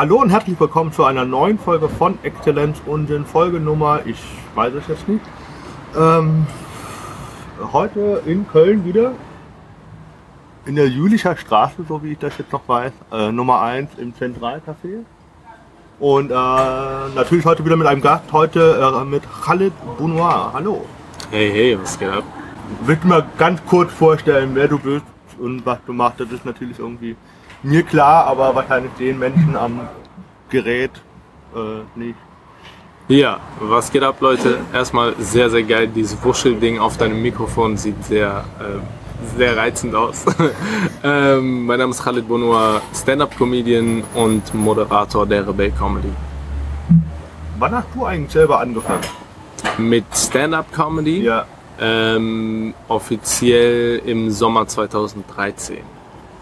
Hallo und herzlich willkommen zu einer neuen Folge von Exzellenz und in Folgenummer, ich weiß es jetzt nicht. Ähm, heute in Köln wieder. In der Jülicher Straße, so wie ich das jetzt noch weiß. Äh, Nummer 1 im Zentralcafé. Und äh, natürlich heute wieder mit einem Gast, heute äh, mit Khalid Bounoir. Hallo. Hey, hey, was geht ab? Willst du mal ganz kurz vorstellen, wer du bist und was du machst? Das ist natürlich irgendwie mir klar, aber wahrscheinlich den Menschen am Gerät äh, nicht. Ja, was geht ab, Leute? Erstmal sehr, sehr geil. Dieses Wuschelding auf deinem Mikrofon sieht sehr, äh, sehr reizend aus. ähm, mein Name ist Khalid Bonoir, Stand-Up-Comedian und Moderator der Rebell Comedy. Wann hast du eigentlich selber angefangen? Mit Stand-Up-Comedy Ja. ähm, offiziell im Sommer 2013.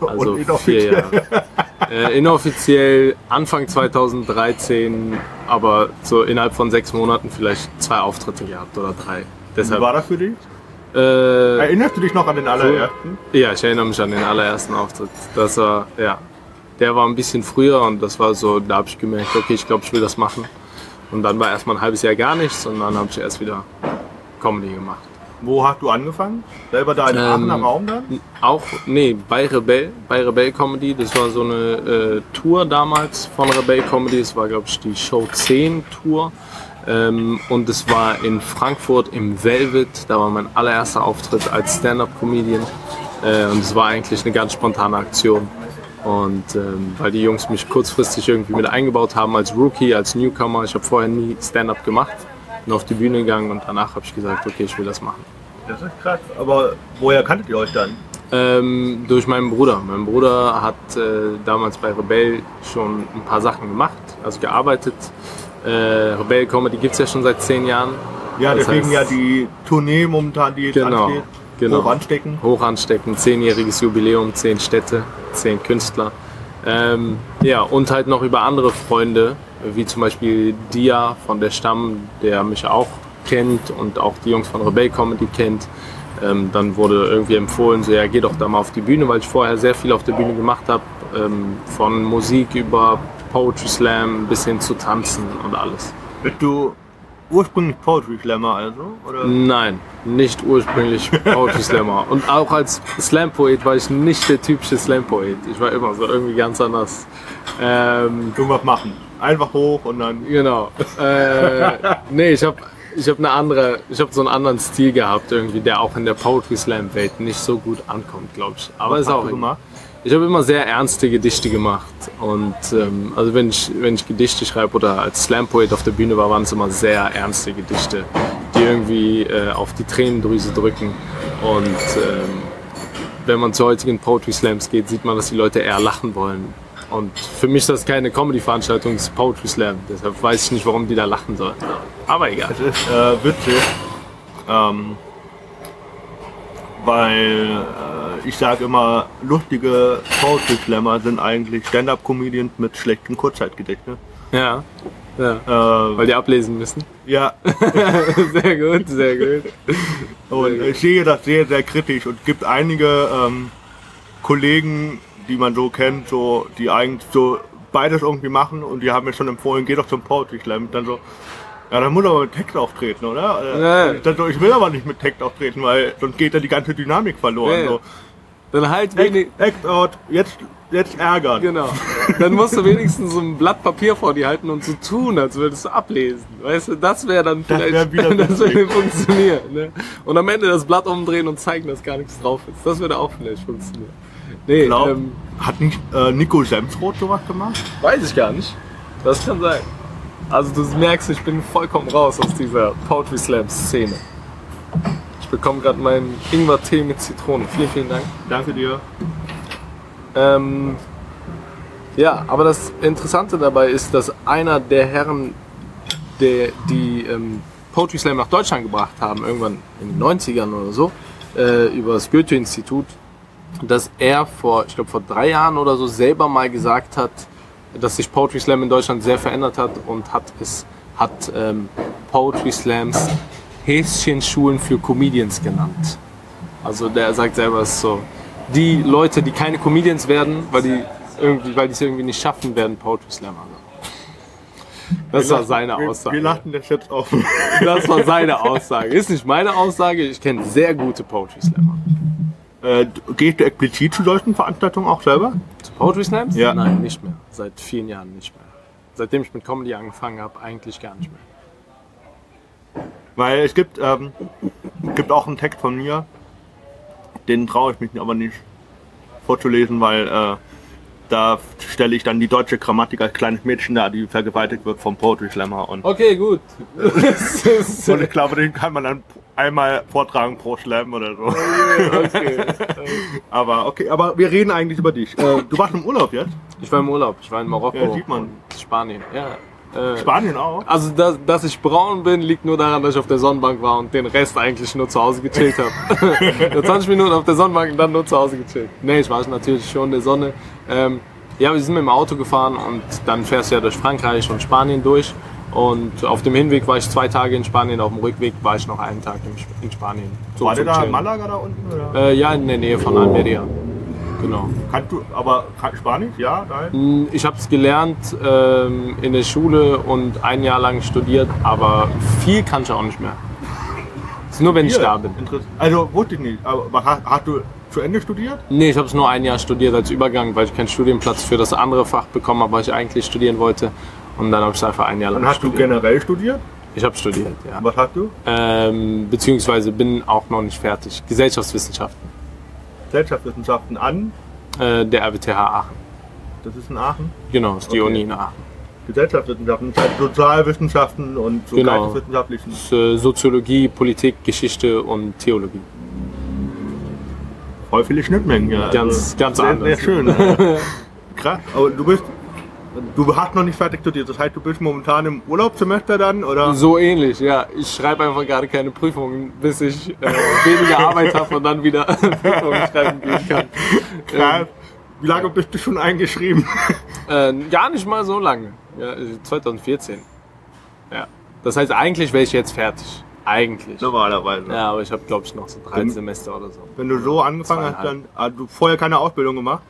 Also Und vier inoffiziell. Jahre. Äh, inoffiziell Anfang 2013, aber so innerhalb von sechs Monaten vielleicht zwei Auftritte gehabt oder drei. Wie Deshalb, war das für dich? äh, Erinnerst du dich noch an den allerersten? ja, ich erinnere mich an den allerersten Auftritt. Das war, ja, der war ein bisschen früher und das war so, da habe ich gemerkt, okay, ich glaube, ich will das machen. Und dann war erstmal ein halbes Jahr gar nichts und dann habe ich erst wieder Comedy gemacht. Wo hast du angefangen? Selber da in Ähm, Aachener Raum dann? Auch, nee, bei Rebell, bei Rebell Comedy, das war so eine äh, Tour damals von Rebell Comedy, es war glaube ich die Show 10 Tour. Ähm, und es war in Frankfurt im Velvet, da war mein allererster Auftritt als Stand-Up-Comedian. Äh, und es war eigentlich eine ganz spontane Aktion. Und ähm, weil die Jungs mich kurzfristig irgendwie mit eingebaut haben als Rookie, als Newcomer, ich habe vorher nie Stand-Up gemacht, bin auf die Bühne gegangen und danach habe ich gesagt, okay, ich will das machen. Das ist krass. Aber woher kanntet ihr euch dann? Ähm, durch meinen Bruder. Mein Bruder hat äh, damals bei Rebell schon ein paar Sachen gemacht, also gearbeitet. Äh, Rebell Comedy gibt es ja schon seit zehn Jahren. Ja, Das deswegen heißt- ja die Tournee momentan, die jetzt Genau, ansteht. genau. Hoch anstecken. Hoch anstecken, zehnjähriges Jubiläum, zehn Städte, zehn Künstler. Ähm, ja, und halt noch über andere Freunde, wie zum Beispiel Dia von der Stamm, der mich auch kennt und auch die Jungs von Rebell Comedy kennt. Ähm, dann wurde irgendwie empfohlen, so ja, geh doch da mal auf die Bühne, weil ich vorher sehr viel auf der Bühne gemacht habe. Ähm, von Musik über Poetry Slam bis hin zu Tanzen und alles. Bist du ursprünglich Poetry Slammer also? Oder? Nein, nicht ursprünglich Poetry Slammer. Und auch als Slam-Poet war ich nicht der typische Slam-Poet. Ich war immer so irgendwie ganz anders. Ähm, Irgendwas machen. Einfach hoch und dann. genau. Äh, nee, ich habe ich hab eine andere, ich habe so einen anderen Stil gehabt irgendwie, der auch in der Poetry Slam Welt nicht so gut ankommt, glaube ich. Aber Was ist auch gemacht? Ich habe immer sehr ernste Gedichte gemacht und ähm, also wenn ich, wenn ich Gedichte schreibe oder als Slam-Poet auf der Bühne war, waren es immer sehr ernste Gedichte, die irgendwie äh, auf die Tränendrüse drücken und ähm, wenn man zu heutigen Poetry Slams geht, sieht man, dass die Leute eher lachen wollen. Und für mich ist das keine Comedy-Veranstaltung, es ist Poetry Slam. Deshalb weiß ich nicht, warum die da lachen sollen. Aber egal. Äh, witzig, ähm, weil äh, ich sage immer, lustige Poetry Slammer sind eigentlich Stand-Up-Comedians mit schlechten Kurzzeitgedächtnis. Ja, ja. Äh, Weil die ablesen müssen. ja, sehr gut, sehr gut. und ich sehe das sehr, sehr kritisch und es gibt einige ähm, Kollegen, die man so kennt, so, die eigentlich so beides irgendwie machen und die haben mir schon empfohlen, geh doch zum Poetry Slam. dann so, ja, dann muss er aber mit Text auftreten, oder? Und Ich, dann so, ich will aber nicht mit Text auftreten, weil sonst geht ja die ganze Dynamik verloren. Ja. So. Dann halt wenig, Act, out, jetzt, jetzt ärgern. Genau. Dann musst du wenigstens so ein Blatt Papier vor dir halten und so tun, als würdest du ablesen. Weißt du, das wäre dann Das vielleicht, wär wieder das würde funktionieren. Ne? Und am Ende das Blatt umdrehen und zeigen, dass gar nichts drauf ist. Das würde auch vielleicht funktionieren. Nee, glaub, ähm, hat nicht äh, Nico Semsroth sowas gemacht? weiß ich gar nicht. Das kann sein. Also du merkst, ich bin vollkommen raus aus dieser Poetry Slam Szene. Ich bekomme gerade meinen Ingwer-Tee mit Zitrone. Vielen, vielen Dank. Danke dir. Ähm, ja, aber das Interessante dabei ist, dass einer der Herren, der, die ähm, Poetry Slam nach Deutschland gebracht haben, irgendwann in den 90ern oder so, äh, über das Goethe-Institut, dass er vor, ich glaube vor drei Jahren oder so selber mal gesagt hat, dass sich Poetry Slam in Deutschland sehr verändert hat und hat es hat ähm, Poetry Slams Häschenschulen für Comedians genannt. Also der sagt selber, es ist so, die Leute, die keine Comedians werden, weil die irgendwie, weil die es irgendwie nicht schaffen werden, Poetry Slammer. Das war seine Wir, wir Aussage. lachten das jetzt auf. Das war seine Aussage. Ist nicht meine Aussage. Ich kenne sehr gute Poetry Slammer. Äh, gehst du explizit zu solchen Veranstaltungen auch selber? Zu Poetry Slams? Ja. Nein, nicht mehr. Seit vielen Jahren nicht mehr. Seitdem ich mit Comedy angefangen habe, eigentlich gar nicht mehr. Weil es gibt, ähm, gibt auch einen Text von mir, den traue ich mich aber nicht vorzulesen, weil äh, da stelle ich dann die deutsche Grammatik als kleines Mädchen dar, die vergewaltigt wird vom Poetry Slammer. Und, Okay, gut. Und ich glaube, den kann man dann einmal vortragen pro Slam oder so. okay. Aber okay, aber wir reden eigentlich über dich. Äh, du warst im Urlaub jetzt? Ich war im Urlaub. Ich war in Marokko. Ja, sieht man. Spanien. Ja. Äh, Spanien auch? Also, dass, dass ich braun bin, liegt nur daran, dass ich auf der Sonnenbank war und den Rest eigentlich nur zu Hause gechillt habe. Nur 20 Minuten auf der Sonnenbank und dann nur zu Hause gechillt. Nee, ich war natürlich schon in der Sonne. Ähm, ja, wir sind mit dem Auto gefahren und dann fährst du ja durch Frankreich und Spanien durch. Und auf dem Hinweg war ich zwei Tage in Spanien, auf dem Rückweg war ich noch einen Tag in, Sp- in Spanien. So War der da in. Malaga da unten? Oder? Äh, ja, in der Nähe von Almeria. Genau. Kannst du, aber Spanisch? Ja, nein? Mm, Ich habe es gelernt ähm, in der Schule und ein Jahr lang studiert, aber viel kann ich auch nicht mehr. Ist nur, wenn ich Hier, da bin. Also wusste ich nicht. Aber hast, hast du zu Ende studiert? Nee, ich habe es nur ein Jahr studiert als Übergang, weil ich keinen Studienplatz für das andere Fach bekommen habe, was ich eigentlich studieren wollte. Und dann habe ich es einfach ein Jahr lang Dann hast du studiert. generell studiert? Ich habe studiert, ja. Was hast du? Ähm, beziehungsweise bin auch noch nicht fertig. Gesellschaftswissenschaften. Gesellschaftswissenschaften an. Äh, der RWTH Aachen. Das ist in Aachen. Genau, ist die Okay. Uni in Aachen. Gesellschaftswissenschaften, das heißt Sozialwissenschaften und so Genau. geisteswissenschaftlichen. Ist, äh, Soziologie, Politik, Geschichte und Theologie. Voll viele Schnittmengen, ja. Ganz- ganz sehr, anders. Sehr schön. ja. Krass. Aber du bist. Du hast noch nicht fertig studiert. Das heißt, du bist momentan im Urlaubssemester dann, oder? So ähnlich, ja. Ich schreibe einfach gerade keine Prüfungen, bis ich äh, weniger Arbeit habe und dann wieder Prüfungen schreiben gehen kann. Krass. Wie lange bist du schon eingeschrieben? Äh, gar nicht mal so lange. Ja, äh, 2014. Ja. Das heißt, eigentlich wäre ich jetzt fertig. Eigentlich. Normalerweise. Ja, aber ich habe, glaube ich, noch so drei Dann- Semester oder so. Wenn du so angefangen hast, dann hast du vorher keine Ausbildung gemacht.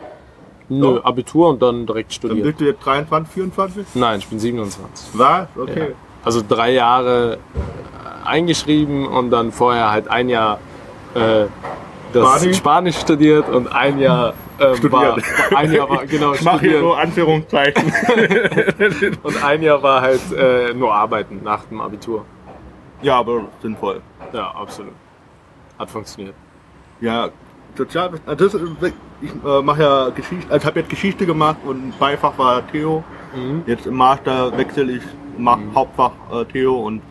Nö, Abitur und dann direkt Dann studiert. bist du jetzt 23, 24? Nein, ich bin 27. Was? Ja. Okay. Also drei Jahre äh, eingeschrieben und dann vorher halt ein Jahr äh, das Spanisch? Spanisch, studiert und ein Jahr Studiert. war, ein Jahr war genau Ich mache hier so Anführungszeichen. und ein Jahr war halt äh, nur arbeiten nach dem Abitur. Ja, aber sinnvoll. Ja, absolut. Hat funktioniert. Ja, sozial. also Das, ich äh, mache ja Geschichte, also habe jetzt Geschichte gemacht und Beifach war Theo. Mhm. Jetzt im Master wechsle ich, mache Hauptfach äh, Theo und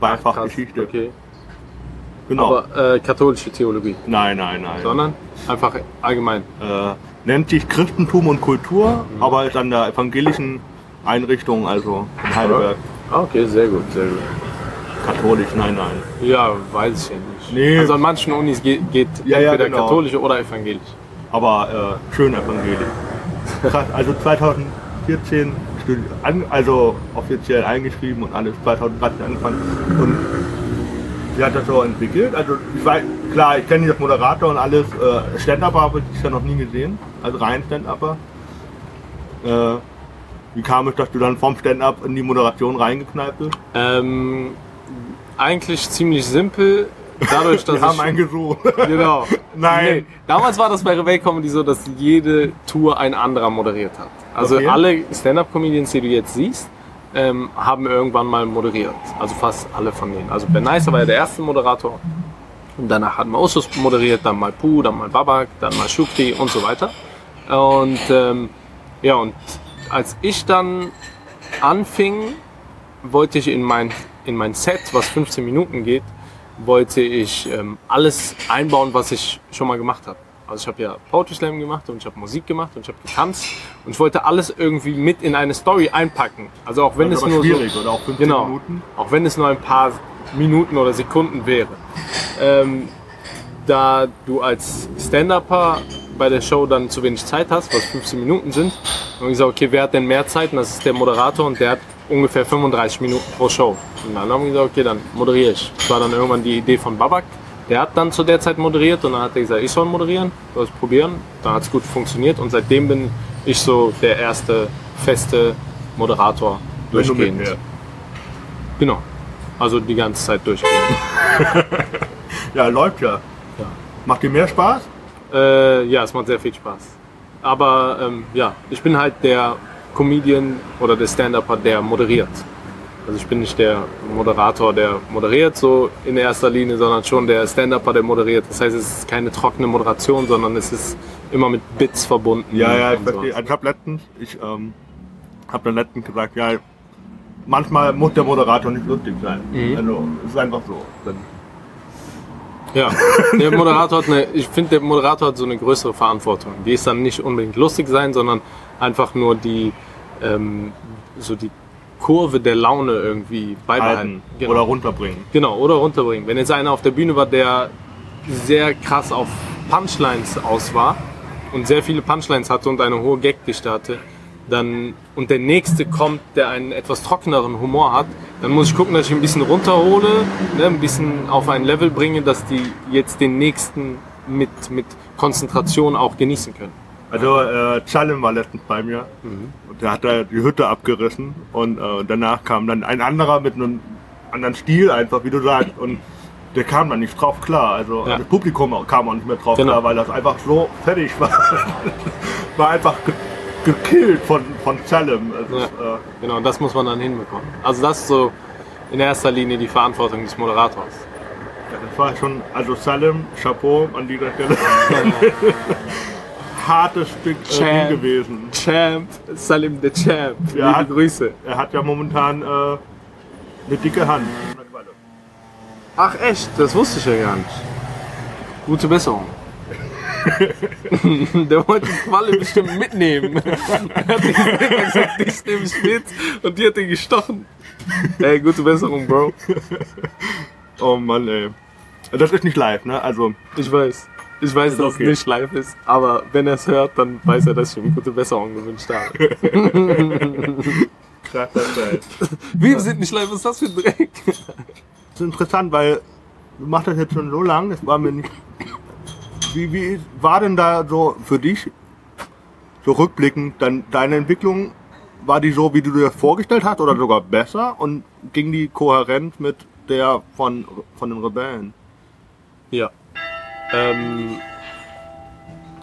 Beifach Krass, Geschichte. Okay. Genau. Aber äh, katholische Theologie, nein, nein, nein. sondern einfach allgemein. Äh, nennt sich Christentum und Kultur, Mhm. aber ist an der evangelischen Einrichtung, also in Heidelberg. Ah, Okay, sehr gut, sehr gut. Katholisch, nein, nein. Ja, weiß ich ja nicht. Nee. Also an manchen Unis geht, geht Ja, ja, entweder genau. katholische oder evangelisch. aber äh, schön evangelisch. Also 2014 studi- an, also offiziell eingeschrieben und alles 2013 angefangen. Und wie hat das so entwickelt? Also ich weiß, klar, ich kenne als Moderator und alles. Äh, Stand-Upper habe ich ja noch nie gesehen, also rein Stand-Upper. Äh, wie kam es, dass du dann vom Stand-Up in die Moderation reingeknallt bist? Ähm, eigentlich ziemlich simpel. Dadurch, dass Wir haben einen gesucht. genau. Nein. Damals war das bei Rebell Comedy so, dass jede Tour ein anderer moderiert hat. Also Okay. alle Stand-Up-Comedians, die du jetzt siehst, ähm, haben irgendwann mal moderiert. Also fast alle von denen. Also Ben Nicer war ja der erste Moderator. Und danach hat mal Usus moderiert, dann mal Puh, dann mal Babak, dann mal Shukri und so weiter. Und ähm, ja, und als ich dann anfing, wollte ich in mein, in mein Set, was 15 Minuten geht, wollte ich ähm, alles einbauen, was ich schon mal gemacht habe. Also ich habe ja Poetry Slam gemacht und ich habe Musik gemacht und ich habe getanzt und ich wollte alles irgendwie mit in eine Story einpacken. Also auch wenn es nur schwierig, so, oder auch 15 genau, Minuten. auch wenn es nur ein paar Minuten oder Sekunden wäre. Ähm, da du als Stand-Upper bei der Show dann zu wenig Zeit hast, was 15 Minuten sind, habe ich gesagt, okay, wer hat denn mehr Zeit? Und das ist der Moderator und der hat ungefähr 35 Minuten pro Show. Und dann haben wir gesagt, okay, dann moderiere ich. Das war dann irgendwann die Idee von Babak. Der hat dann zu der Zeit moderiert und dann hat er gesagt, ich soll moderieren, soll es probieren. Dann hat es gut funktioniert und seitdem bin ich so der erste feste Moderator durchgehend. Genau. Also die ganze Zeit durchgehend. Ja, läuft ja. Ja. Macht dir mehr Spaß? Äh, ja, es macht sehr viel Spaß. Aber ähm, ja, ich bin halt der Comedian oder der Stand-Upper, der moderiert. Also ich bin nicht der Moderator, der moderiert so in erster Linie, sondern schon der Stand-Upper, der moderiert. Das heißt, es ist keine trockene Moderation, sondern es ist immer mit Bits verbunden. Ja, ja, ich verstehe. Also ich habe letztens, ich ähm, habe dann letztens gesagt, ja, manchmal muss der Moderator nicht lustig sein. Mhm. Also, es ist einfach so. Dann, Ja, der Moderator hat eine, ich finde, der Moderator hat so eine größere Verantwortung. Die ist dann nicht unbedingt lustig sein, sondern einfach nur die, ähm, so die Kurve der Laune irgendwie beibehalten. halten Genau. oder runterbringen. Genau, oder runterbringen. Wenn jetzt einer auf der Bühne war, der sehr krass auf Punchlines aus war und sehr viele Punchlines hatte und eine hohe Gagdichte hatte, dann und der nächste kommt, der einen etwas trockeneren Humor hat, dann muss ich gucken, dass ich ihn ein bisschen runterhole, ne, ein bisschen auf ein Level bringe, dass die jetzt den nächsten mit, mit Konzentration auch genießen können. Also äh, Chalem war letztens bei mir Mhm. und der hat da die Hütte abgerissen und äh, danach kam dann ein anderer mit einem anderen Stil einfach, wie du sagst und der kam dann nicht drauf klar. Also Ja. das Publikum kam auch nicht mehr drauf Genau. klar, weil das einfach so fertig war. war einfach ge gekillt von, von Chalem. Es Ja. äh, Genau, das muss man dann hinbekommen. Also das ist so in erster Linie die Verantwortung des Moderators. Ja, das war schon, also Salem, Chapeau an dieser Stelle. Hartes Stück äh, Champ. Gewesen. Champ, Salim the Champ. Ja. Liebe Grüße. Er hat ja momentan äh, eine dicke Hand. Ach echt, das wusste ich ja gar nicht. Gute Besserung. Der wollte die Qualle bestimmt mitnehmen. er hat gesagt, ich nehme ich mit und die hat ihn gestochen. Ey, gute Besserung, Bro. Oh Mann, ey. Das ist nicht live, ne? Also, Ich weiß. Ich weiß, Ist dass okay. es nicht live ist, aber wenn er es hört, dann weiß er, dass ich ihm gute Besserung gewünscht habe. krasser Scheiß. Wir sind nicht live, was ist das für ein Dreck? Das ist interessant, weil du machst das jetzt schon so lang, das war mir nicht. Wie, wie war denn da so für dich, so rückblickend, dann deine Entwicklung, war die so, wie du dir vorgestellt hast oder sogar besser und ging die kohärent mit der von, von den Rebellen? Ja. Ähm,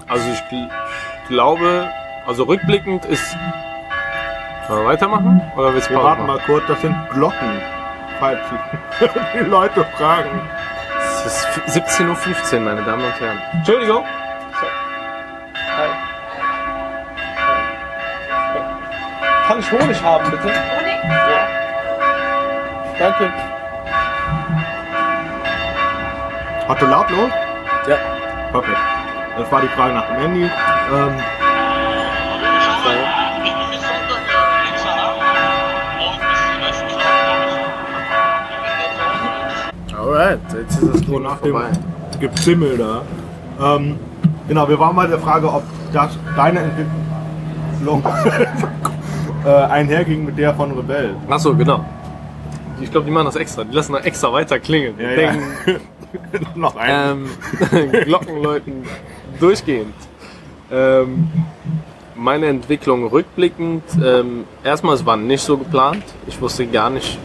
also ich gl glaube, also rückblickend ist. Sollen wir weitermachen? Oder willst Wir warten machen? mal kurz, das sind Glocken, falls die, Leute fragen. Es ist 17.15 Uhr, meine Damen und Herren. Entschuldigung. So. Hi. Hi. Kann ich Honig haben, bitte? Honig? Ja. Danke. Hast du lautlos? Ja. Perfekt. Das war die Frage nach dem Handy. Ähm, Alright, jetzt ist das so nach dem. Gezimmel da. Ähm, genau, wir waren bei der Frage, ob das deine Entwicklung äh, einherging mit der von Rebell. Achso, genau. Ich glaube, die machen das extra. Die lassen da extra weiter klingeln. Ja, ja. denken, Noch ein. ähm, Glockenläuten durchgehend. Ähm, meine Entwicklung rückblickend, ähm, erstmal, es war nicht so geplant. Ich wusste gar nicht,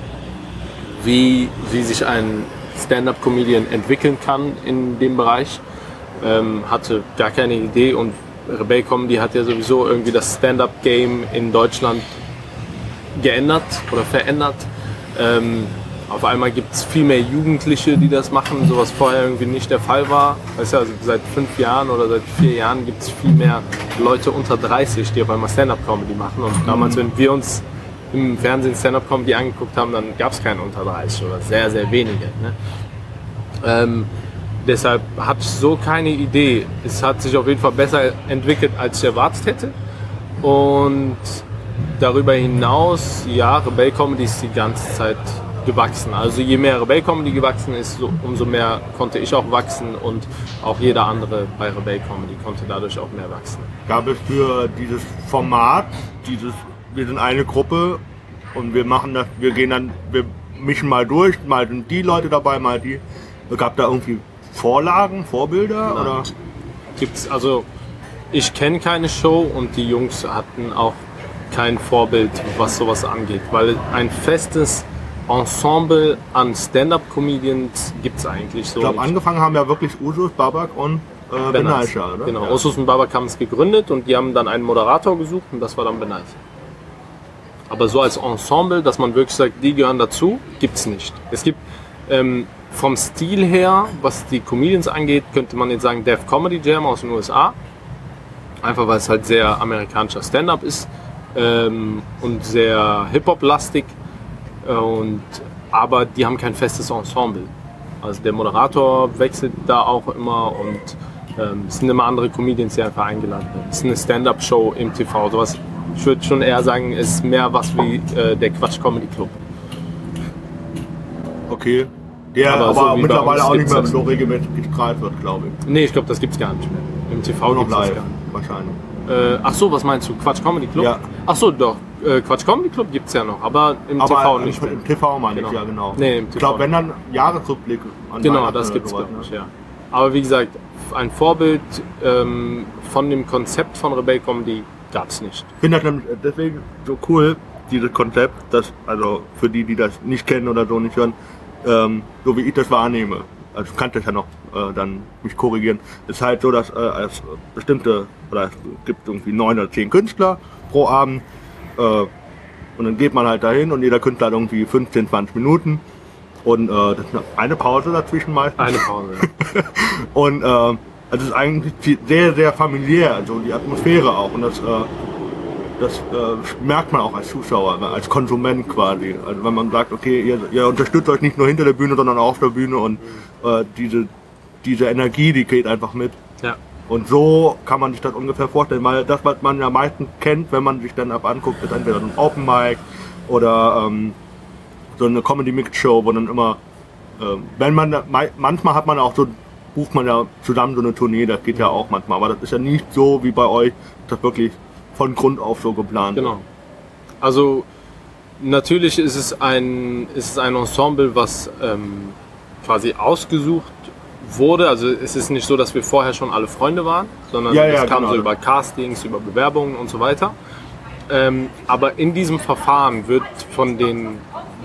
wie, wie sich ein Stand-up-Comedian entwickeln kann in dem Bereich. Ähm, hatte gar keine Idee und Rebell Comedy hat ja sowieso irgendwie das Stand-up-Game in Deutschland geändert oder verändert. Ähm, auf einmal gibt es viel mehr Jugendliche, die das machen, so was vorher irgendwie nicht der Fall war. Weißt du, also seit fünf Jahren oder seit vier Jahren gibt es viel mehr Leute unter 30, die auf einmal Stand-Up-Comedy machen. Und damals, wenn wir uns im Fernsehen Stand-Up-Comedy angeguckt haben, dann gab es keine unter 30 oder sehr, sehr wenige. Ne? Ähm, deshalb hatte ich so keine Idee. Es hat sich auf jeden Fall besser entwickelt, als ich erwartet hätte. Und darüber hinaus, ja, Rebell Comedy ist die ganze Zeit gewachsen. Also je mehr Rebell Comedy gewachsen ist, so, umso mehr konnte ich auch wachsen und auch jeder andere bei Rebell Comedy konnte dadurch auch mehr wachsen. Gab es für dieses Format, dieses, wir sind eine Gruppe und wir machen das, wir gehen dann, wir mischen mal durch, mal sind die Leute dabei, mal die. Gab da irgendwie Vorlagen, Vorbilder Nein. oder? Gibt's also ich kenne keine Show und die Jungs hatten auch kein Vorbild, was sowas angeht, weil ein festes Ensemble an Stand-up-Comedians gibt es eigentlich so Ich glaube, angefangen haben ja wirklich Usus, Babak und äh, Benays. Benaysha, oder? Genau, Ja. Osus und Babak haben es gegründet und die haben dann einen Moderator gesucht und das war dann Benays. Aber so als Ensemble, dass man wirklich sagt, die gehören dazu, gibt es nicht. Es gibt ähm, vom Stil her, was die Comedians angeht, könnte man jetzt sagen Def Comedy Jam aus den USA. Einfach weil es halt sehr amerikanischer Stand-up ist ähm, und sehr Hip-Hop-lastig. Und, aber die haben kein festes Ensemble. Also der Moderator wechselt da auch immer und ähm, es sind immer andere Comedians, die einfach eingeladen werden. Es ist eine Stand-up-Show im TV. Sowas, ich würde schon eher sagen, es ist mehr was wie äh, der Quatsch Comedy Club. Okay. Der Aber aber, so mittlerweile auch nicht mehr so regelmäßig gestrahlt wird, glaube ich. Nee, ich glaube, das gibt's gar nicht mehr. Im TV noch gibt's das gar nicht. wahrscheinlich. Äh, ach so, was meinst du? Quatsch Comedy Club? Ja. Ach so, doch. Äh, Quatsch Comedy Club gibt's ja noch, aber im TV Aber nicht im, im TV meine ich, Genau. ja genau. Nee, im ich TV glaube, wenn dann Jahresrückblick an Genau, das glaube ich, ne? ja. Aber wie gesagt, ein Vorbild ähm, von dem Konzept von Rebell Comedy gab's nicht. Ich finde das nämlich deswegen so cool, dieses Konzept, dass, also für die, die das nicht kennen oder so nicht hören, ähm, so wie ich das wahrnehme, also du kannst das ja noch äh, dann mich korrigieren, ist halt so, dass äh, es bestimmte, oder es gibt irgendwie neun oder zehn Künstler pro Abend äh, und dann geht man halt dahin und jeder Künstler hat irgendwie 15, 20 Minuten und äh, das ist eine Pause dazwischen meistens. Eine Pause. ja. Und äh, also es ist eigentlich sehr, sehr familiär, also die Atmosphäre auch. Und das, äh, das äh, merkt man auch als Zuschauer, ne, als Konsument quasi. Also wenn man sagt, okay, ihr, ihr unterstützt euch nicht nur hinter der Bühne, sondern auch auf der Bühne und äh, diese, diese Energie, die geht einfach mit. ja. Und so kann man sich das ungefähr vorstellen, weil das, was man ja meistens kennt, wenn man sich dann ab anguckt, ist entweder ein Open Mic oder ähm, so eine Comedy Mix Show, wo dann immer, ähm, wenn man, manchmal hat man auch so, bucht man ja zusammen so eine Tournee, das geht ja auch manchmal, aber das ist ja nicht so wie bei euch, das wirklich von Grund auf so geplant. Genau. Also natürlich ist es ein, ist es ein Ensemble, was ähm, quasi ausgesucht wurde. Also es ist nicht so, dass wir vorher schon alle Freunde waren, sondern Ja, es ja, kam genau. so über Castings, über Bewerbungen und so weiter. Ähm, aber in diesem Verfahren wird von den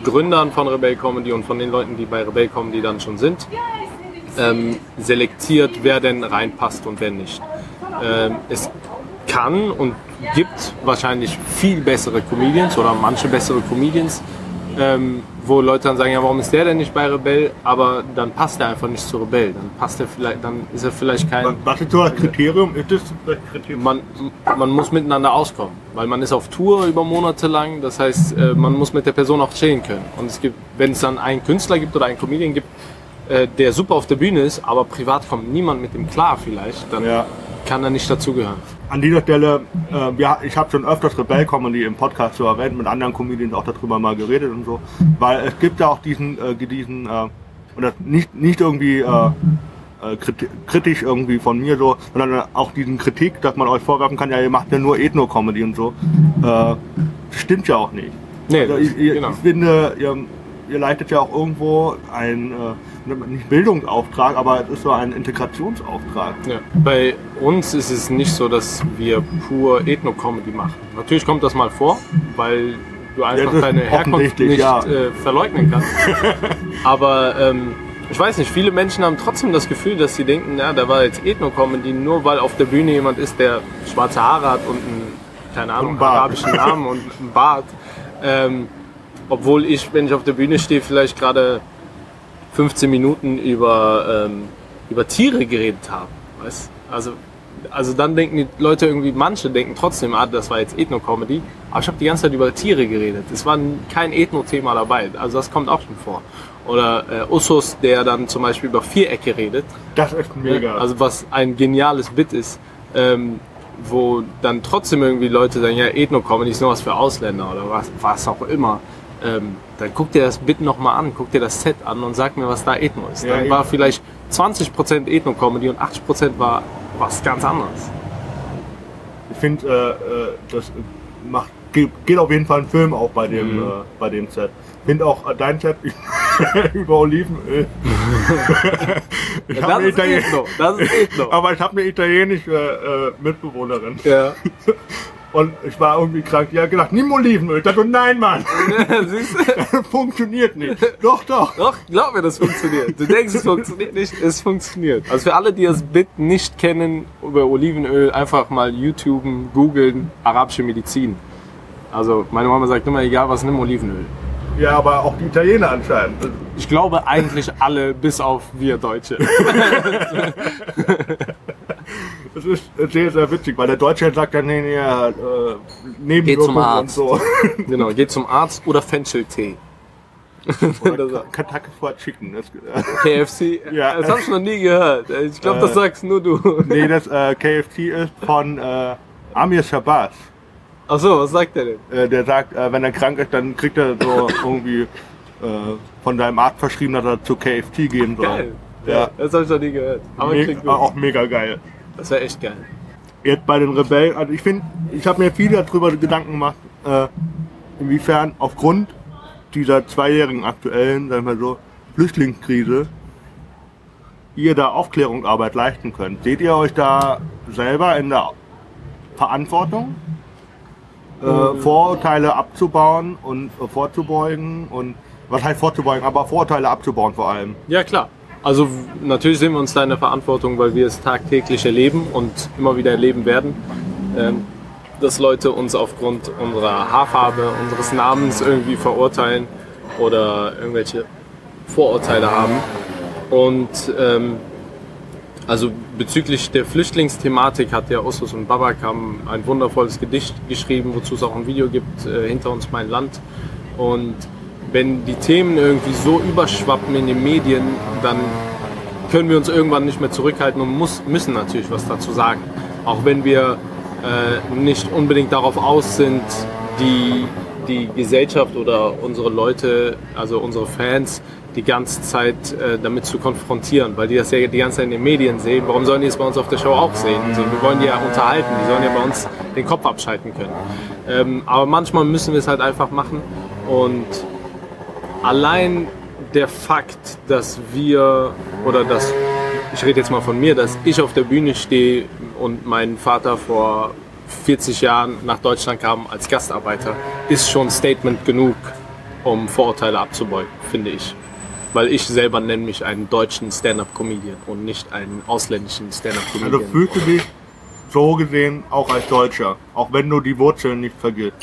Gründern von Rebell Comedy und von den Leuten, die bei Rebell Comedy dann schon sind, ähm, selektiert, wer denn reinpasst und wer nicht. Ähm, es kann und gibt wahrscheinlich viel bessere Comedians oder manche bessere Comedians, ähm, wo Leute dann sagen, ja, warum ist der denn nicht bei Rebell? Aber dann passt er einfach nicht zu Rebell. Dann passt er vielleicht, dann ist er vielleicht kein. Was ist so das Kriterium? Ist das das Kriterium? Man, man muss miteinander auskommen, weil man ist auf Tour über Monate lang. Das heißt, äh, man muss mit der Person auch chillen können. Und es gibt, wenn es dann einen Künstler gibt oder einen Comedian gibt, äh, der super auf der Bühne ist, aber privat kommt niemand mit dem klar vielleicht, dann Ja. Kann er nicht dazugehören. An dieser Stelle, äh, ja, ich habe schon öfters Rebell Comedy im Podcast so erwähnt, mit anderen Comedians auch darüber mal geredet und so, weil es gibt ja auch diesen, äh, diesen äh, oder nicht, nicht irgendwie äh, äh, kriti- kritisch irgendwie von mir so, sondern auch diesen Kritik, dass man euch vorwerfen kann, ja, ihr macht ja nur Ethno-Comedy und so. Äh, das stimmt ja auch nicht. Nee, Also das- ich, ich, genau. ich finde, ihr, ihr leistet ja auch irgendwo ein, äh, nicht Bildungsauftrag, aber es ist so ein Integrationsauftrag. Ja. Bei uns ist es nicht so, dass wir pur Ethno-Comedy machen. Natürlich kommt das mal vor, weil du einfach deine Herkunft nicht ja. äh, verleugnen kannst. Aber ähm, ich weiß nicht, viele Menschen haben trotzdem das Gefühl, dass sie denken, ja, da war jetzt Ethno-Comedy, nur weil auf der Bühne jemand ist, der schwarze Haare hat und einen, keine Ahnung, arabischen Namen und einen Bart. Ähm, obwohl ich, wenn ich auf der Bühne stehe, vielleicht gerade 15 Minuten über, ähm, über Tiere geredet habe. Weißt? Also, also dann denken die Leute irgendwie, manche denken trotzdem, ah, das war jetzt Ethno-Comedy, aber ich habe die ganze Zeit über Tiere geredet. Es war kein Ethno-Thema dabei. Also das kommt auch schon vor. Oder äh, Usus, der dann zum Beispiel über Vierecke redet. Das ist mega. Also was ein geniales Bit ist, ähm, wo dann trotzdem irgendwie Leute sagen, ja, Ethno-Comedy ist nur was für Ausländer oder was, was auch immer. Ähm, dann guck dir das Bit nochmal an, guck dir das Set an und sag mir, was da Ethno ist. Ja, dann war vielleicht 20% Ethno-Comedy und 80% war was ganz anderes. Ich finde, äh, äh, das macht, geht, auf jeden Fall ein Film auch bei dem, Mhm. äh, bei dem Set. Ich finde auch äh, dein Set, über Olivenöl. ich hab das, ist Italien- Ethno. das ist Ethno. aber ich habe eine italienische äh, Mitbewohnerin. Ja. Und ich war irgendwie krank. Hat gedacht, nimm Olivenöl. Ich dachte, nein, Mann, Siehst du? funktioniert nicht. Doch, doch. Doch, glaub mir, das funktioniert. Du denkst, es funktioniert nicht, es funktioniert. Also für alle, die das Bit nicht kennen über Olivenöl, einfach mal YouTuben, googeln, arabische Medizin. Also meine Mama sagt immer, egal was, nimm Olivenöl. Ja, aber auch die Italiener anscheinend. Ich glaube eigentlich alle, bis auf wir Deutsche. Das ist sehr, sehr witzig, weil der Deutsche sagt dann, nee, nee, äh, Nebenwirkungen und so. Genau, geht zum Arzt oder Fencheltee. Oder Kentucky Fried Chicken. Das, KFC? Ja. Das hab ich noch nie gehört. Ich glaube, das Äh. sagst nur du. nee, das äh, KFC ist von äh, Amir Shabazz. Ach so, was sagt der denn? Äh, der sagt, äh, wenn er krank ist, dann kriegt er so irgendwie äh, von seinem Arzt verschrieben, dass er zu KFC gehen soll. Geil. Ja. Das habe ich noch nie gehört. Aber Me auch mega geil. Das wäre echt geil. Jetzt bei den Rebellen, also ich finde, ich habe mir viel darüber Gedanken gemacht, äh, inwiefern aufgrund dieser zweijährigen aktuellen, sagen wir so, Flüchtlingskrise ihr da Aufklärungsarbeit leisten könnt. Seht ihr euch da selber in der Verantwortung, äh, Vorurteile abzubauen und äh, vorzubeugen und was heißt vorzubeugen, aber Vorurteile abzubauen vor allem. Ja, klar. Also natürlich sehen wir uns da in der Verantwortung, weil wir es tagtäglich erleben und immer wieder erleben werden, ähm, dass Leute uns aufgrund unserer Haarfarbe, unseres Namens irgendwie verurteilen oder irgendwelche Vorurteile haben. Und ähm, also bezüglich der Flüchtlingsthematik hat ja Ossus und Babakam ein wundervolles Gedicht geschrieben, wozu es auch ein Video gibt, äh, Hinter uns mein Land. Und wenn die Themen irgendwie so überschwappen in den Medien, dann können wir uns irgendwann nicht mehr zurückhalten und muss, müssen natürlich was dazu sagen. Auch wenn wir äh, nicht unbedingt darauf aus sind, die, die Gesellschaft oder unsere Leute, also unsere Fans, die ganze Zeit äh, damit zu konfrontieren, weil die das ja die ganze Zeit in den Medien sehen. Warum sollen die es bei uns auf der Show auch sehen? Also wir wollen die ja unterhalten, die sollen ja bei uns den Kopf abschalten können. Ähm, aber manchmal müssen wir es halt einfach machen und allein der Fakt, dass wir oder dass ich rede jetzt mal von mir, dass ich auf der Bühne stehe und mein Vater vor 40 Jahren nach Deutschland kam als Gastarbeiter, ist schon Statement genug, um Vorurteile abzubeugen, finde ich. Weil ich selber nenne mich einen deutschen Stand-up-Comedian und nicht einen ausländischen Also Stand-up-Comedian. fühlst du dich so gesehen auch als Deutscher, auch wenn du die Wurzeln nicht vergisst.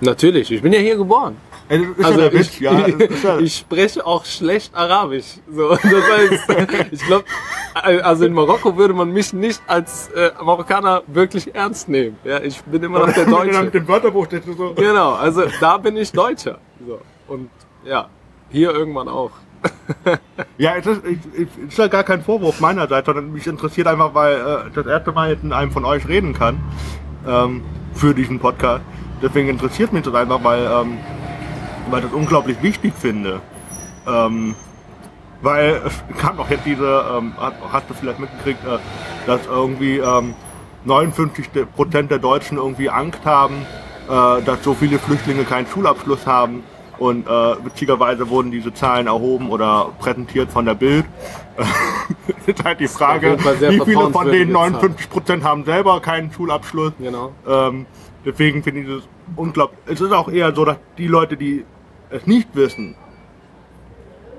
Natürlich, ich bin ja hier geboren. Also, Also ja ich, ja. ich spreche auch schlecht Arabisch. So, das heißt, ich glaube, also in Marokko würde man mich nicht als äh, Marokkaner wirklich ernst nehmen. Ja, ich bin immer noch der Mit Deutsche. dem Wörterbuch so. Genau, also da bin ich Deutscher. So. Und ja, hier irgendwann auch. Ja, es ist, es ist ja gar kein Vorwurf meinerseits, sondern mich interessiert einfach, weil äh, das erste Mal jetzt in einem von euch reden kann ähm, für diesen Podcast. Deswegen interessiert mich das einfach, weil, ähm, weil ich das unglaublich wichtig finde. Ähm, weil es kam doch jetzt diese, ähm, hast, hast du vielleicht mitgekriegt, äh, dass irgendwie ähm, 59% der Deutschen irgendwie Angst haben, äh, dass so viele Flüchtlinge keinen Schulabschluss haben. Und äh, witzigerweise wurden diese Zahlen erhoben oder präsentiert von der Bild. ist halt die Frage, wie viele von den vertrauenswürdige 59% haben selber keinen Schulabschluss. Genau. Ähm, deswegen finde ich es unglaublich. Es ist auch eher so, dass die Leute, die es nicht wissen,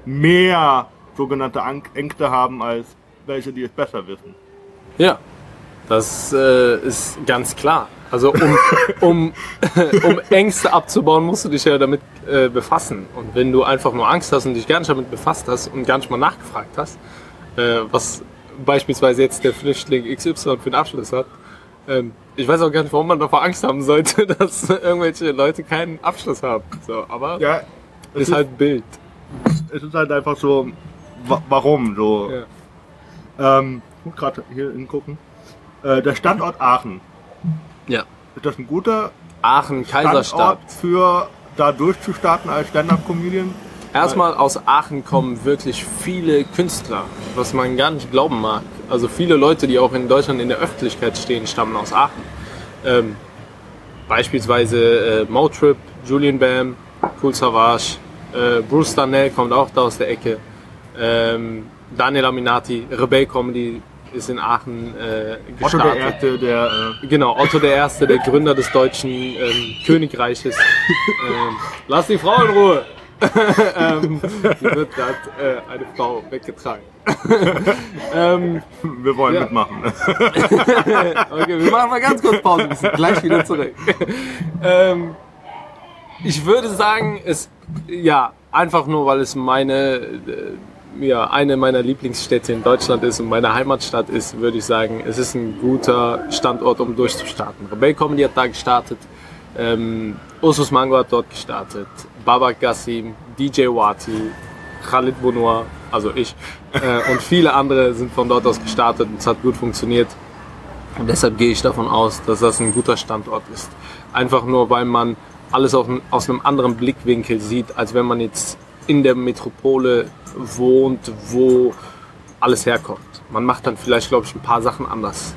mehr sogenannte Ängste haben als welche, die es besser wissen. Ja, das äh, ist ganz klar. Also um, um, um Ängste abzubauen, musst du dich ja damit äh, befassen. Und wenn du einfach nur Angst hast und dich gar nicht damit befasst hast und gar nicht mal nachgefragt hast, äh, was beispielsweise jetzt der Flüchtling XY für einen Abschluss hat, ähm, ich weiß auch gar nicht, warum man davor Angst haben sollte, dass irgendwelche Leute keinen Abschluss haben. So, aber Ja, es ist halt Bild. es ist halt einfach so, wa warum so. Ja. Ähm, ich muss gerade hier hingucken. Äh, der Standort Aachen. ja. Ist das ein guter Aachen, Kaiserstadt. Standort für da durchzustarten als Stand-Up-Comedian? Erstmal aus Aachen kommen wirklich viele Künstler, was man gar nicht glauben mag. Also viele Leute, die auch in Deutschland in der Öffentlichkeit stehen, stammen aus Aachen. Ähm, beispielsweise äh, Motrip, Julian Bam, Cool Savage, Äh, Bruce Darnell kommt auch da aus der Ecke. Ähm, Daniel Aminati, Rebell Comedy ist in Aachen äh, Otto gestartet. der Erste, der äh, Genau, Otto der Erste, der Gründer des deutschen ähm, Königreiches. ähm, lass die Frau in Ruhe! ähm, hier wird gerade äh, eine Frau weggetragen. ähm, wir wollen Ja. mitmachen. okay, wir machen mal ganz kurz Pause, wir sind gleich wieder zurück. ähm, ich würde sagen, es, ja, einfach nur, weil es meine, äh, ja, eine meiner Lieblingsstädte in Deutschland ist und meine Heimatstadt ist, würde ich sagen, es ist ein guter Standort, um durchzustarten. Rebell Comedy hat da gestartet, ähm, Ursus Mango hat dort gestartet, Babak Gassim, DJ Wati, Khalid Bonoir, also ich, äh, und viele andere sind von dort aus gestartet und es hat gut funktioniert. Und deshalb gehe ich davon aus, dass das ein guter Standort ist. Einfach nur, weil man alles aus einem anderen Blickwinkel sieht, als wenn man jetzt in der Metropole wohnt, wo alles herkommt. Man macht dann vielleicht, glaube ich, ein paar Sachen anders,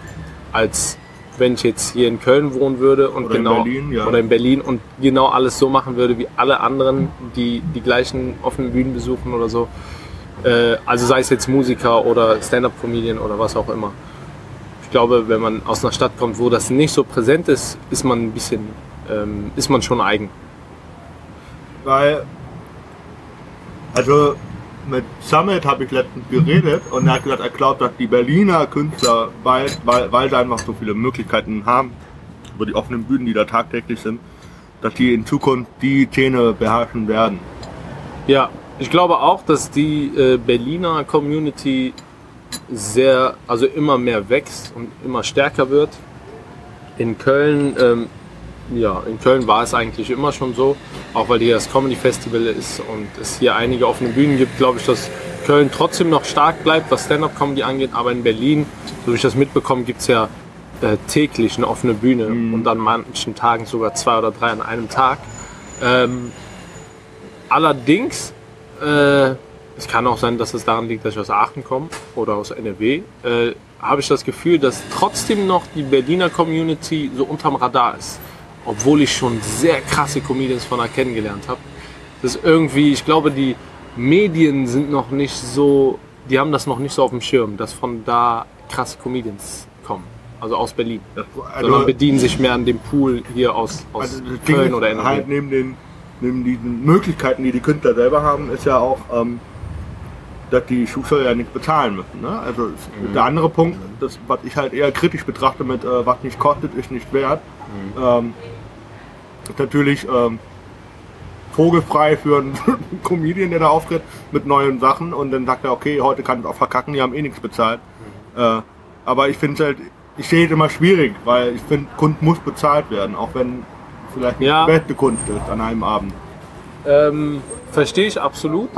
als wenn ich jetzt hier in Köln wohnen würde und Oder in genau Berlin, ja. oder in Berlin und genau alles so machen würde wie alle anderen, die die gleichen offenen Bühnen besuchen oder so. Äh, also sei es jetzt Musiker oder Stand-up-Comedian oder was auch immer ich glaube, wenn man aus einer Stadt kommt, wo das nicht so präsent ist, ist man ein bisschen, ähm, ist man schon eigen. Weil, also mit Summit habe ich letztens geredet und er hat gesagt, er glaubt, dass die Berliner Künstler, weil, weil, weil sie einfach so viele Möglichkeiten haben, über die offenen Bühnen, die da tagtäglich sind, dass die in Zukunft die Szene beherrschen werden. Ja, ich glaube auch, dass die äh, Berliner Community sehr, also immer mehr wächst und immer stärker wird. In Köln, ähm, ja, in Köln war es eigentlich immer schon so, auch weil hier das Comedy Festival ist und es hier einige offene Bühnen gibt, glaube ich, dass Köln trotzdem noch stark bleibt, was Stand-Up-Comedy angeht, aber in Berlin, so wie ich das mitbekomme, gibt es ja äh, täglich eine offene Bühne und an manchen Tagen sogar zwei oder drei an einem Tag. Ähm, allerdings, äh, es kann auch sein, dass es daran liegt, dass ich aus Aachen komme oder aus NRW, äh, habe ich das Gefühl, dass trotzdem noch die Berliner Community so unterm Radar ist. Obwohl ich schon sehr krasse Comedians von da kennengelernt habe. Das ist irgendwie, ich glaube, die Medien sind noch nicht so, die haben das noch nicht so auf dem Schirm, dass von da krasse Comedians kommen. Also aus Berlin. Das, Sondern bedienen sich mehr an dem Pool hier aus, aus also Köln oder NRW. halt neben den neben diesen Möglichkeiten, die die Künstler selber haben, ist ja auch, ähm, dass die Schuhsteuer ja nicht bezahlen müssen. Ne? Also Mhm. der andere Punkt, das, was ich halt eher kritisch betrachte mit äh, was nicht kostet, ist nicht wert, Mhm. ähm, natürlich ähm, vogelfrei für einen Comedian, der da auftritt mit neuen Sachen und dann sagt er, okay, heute kann ich auch verkacken, die haben eh nichts bezahlt. Äh, aber ich finde es halt, ich sehe es immer schwierig, weil ich finde, Kunst muss bezahlt werden, auch wenn vielleicht nicht Ja. die beste Kunst ist an einem Abend. Ähm, verstehe ich absolut.